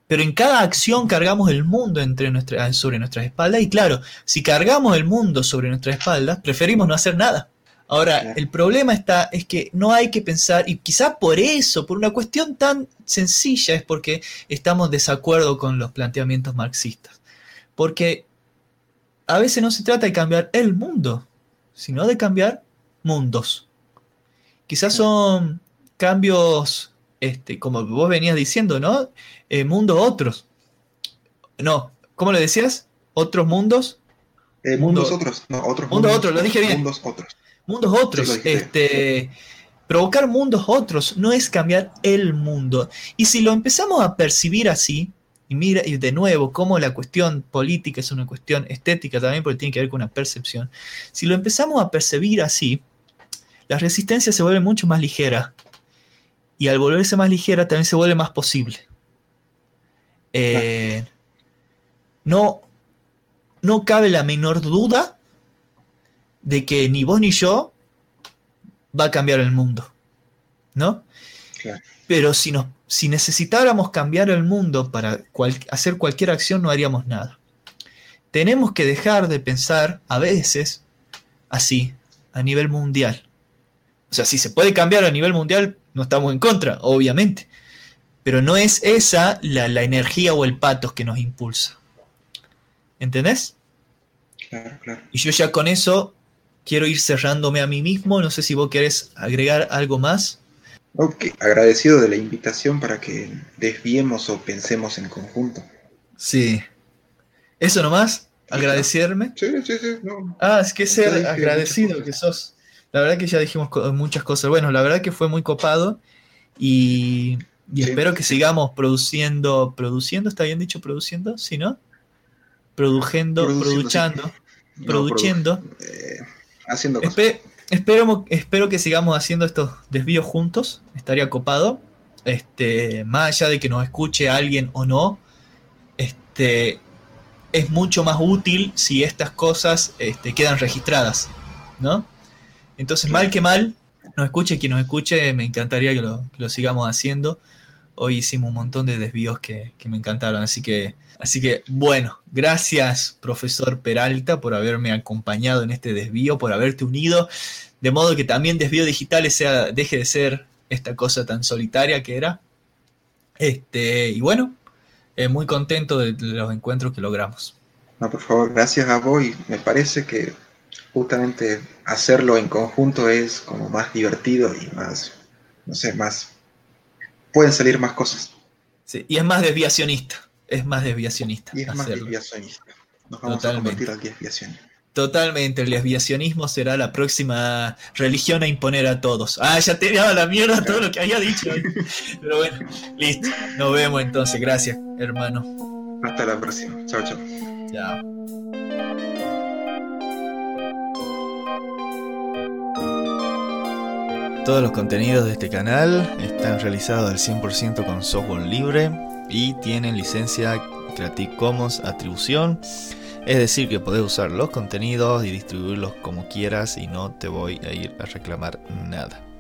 pero en cada acción cargamos el mundo entre sobre nuestras espaldas y claro, si cargamos el mundo sobre nuestras espaldas, preferimos no hacer nada. Ahora, el problema está es que no hay que pensar, y quizá por eso, por una cuestión tan sencilla, es porque estamos de desacuerdo con los planteamientos marxistas. Porque a veces no se trata de cambiar el mundo, sino de cambiar mundos. Quizás son cambios, este, como vos venías diciendo, ¿no? Eh, mundos otros. No, ¿cómo le decías? ¿Otros mundos? Eh, mundos otros, no, otros mundos. otros, lo dije bien. Mundos otros. Mundos otros. este, provocar mundos otros no es cambiar el mundo. Y si lo empezamos a percibir así, y mira, y de nuevo, como la cuestión política es una cuestión estética también, porque tiene que ver con una percepción. Si lo empezamos a percibir así, la resistencia se vuelve mucho más ligera. Y al volverse más ligera también se vuelve más posible. Eh, no, no cabe la menor duda de que ni vos ni yo va a cambiar el mundo. ¿No? Pero si, nos, si necesitáramos cambiar el mundo para hacer cualquier acción, no haríamos nada. Tenemos que dejar de pensar a veces así, a nivel mundial. O sea, si se puede cambiar a nivel mundial, no estamos en contra, obviamente. Pero no es esa la, energía o el patos que nos impulsa. ¿Entendés? Claro, claro. Y yo ya con eso quiero ir cerrándome a mí mismo. No sé si vos querés agregar algo más. Ok, agradecido de la invitación para que desviemos o pensemos en conjunto. Sí. ¿Eso nomás? ¿Agradecerme? Sí, sí, sí. Ah, es que ser agradecido que sos. La verdad que ya dijimos muchas cosas. Bueno, la verdad que fue muy copado y, espero que sigamos produciendo, produciendo, ¿está bien dicho produciendo? ¿Sí, no? Produciendo, produciendo, produciendo. Eh, haciendo cosas. espero, espero que sigamos haciendo estos desvíos juntos, estaría copado. Este, más allá de que nos escuche alguien o no, este, es mucho más útil si estas cosas este, quedan registradas. ¿no? Entonces, mal que mal, nos escuche quien nos escuche, me encantaría que lo, sigamos haciendo. Hoy hicimos un montón de desvíos que, me encantaron, así que, así que bueno, gracias profesor Peralta por haberme acompañado en este desvío, por haberte unido, de modo que también desvío digitales sea, deje de ser esta cosa tan solitaria que era. Este, y bueno, eh, muy contento de, los encuentros que logramos. No, por favor, gracias a vos y me parece que justamente hacerlo en conjunto es como más divertido y más, no sé, más... Pueden salir más cosas. Sí, y es más desviacionista, es más desviacionista. Y es más desviacionista. Nos vamos Totalmente. a convertir al desviacionista. Totalmente, el desviacionismo será la próxima religión a imponer a todos. Ah, ya te daba la mierda todo lo que había dicho. Pero bueno, listo. Nos vemos entonces. Gracias, hermano. Hasta la próxima. Chao, chao. Chao. Todos los contenidos de este canal están realizados al 100% con software libre y tienen licencia Creative Commons atribución. Es decir, que podés usar los contenidos y distribuirlos como quieras y no te voy a ir a reclamar nada.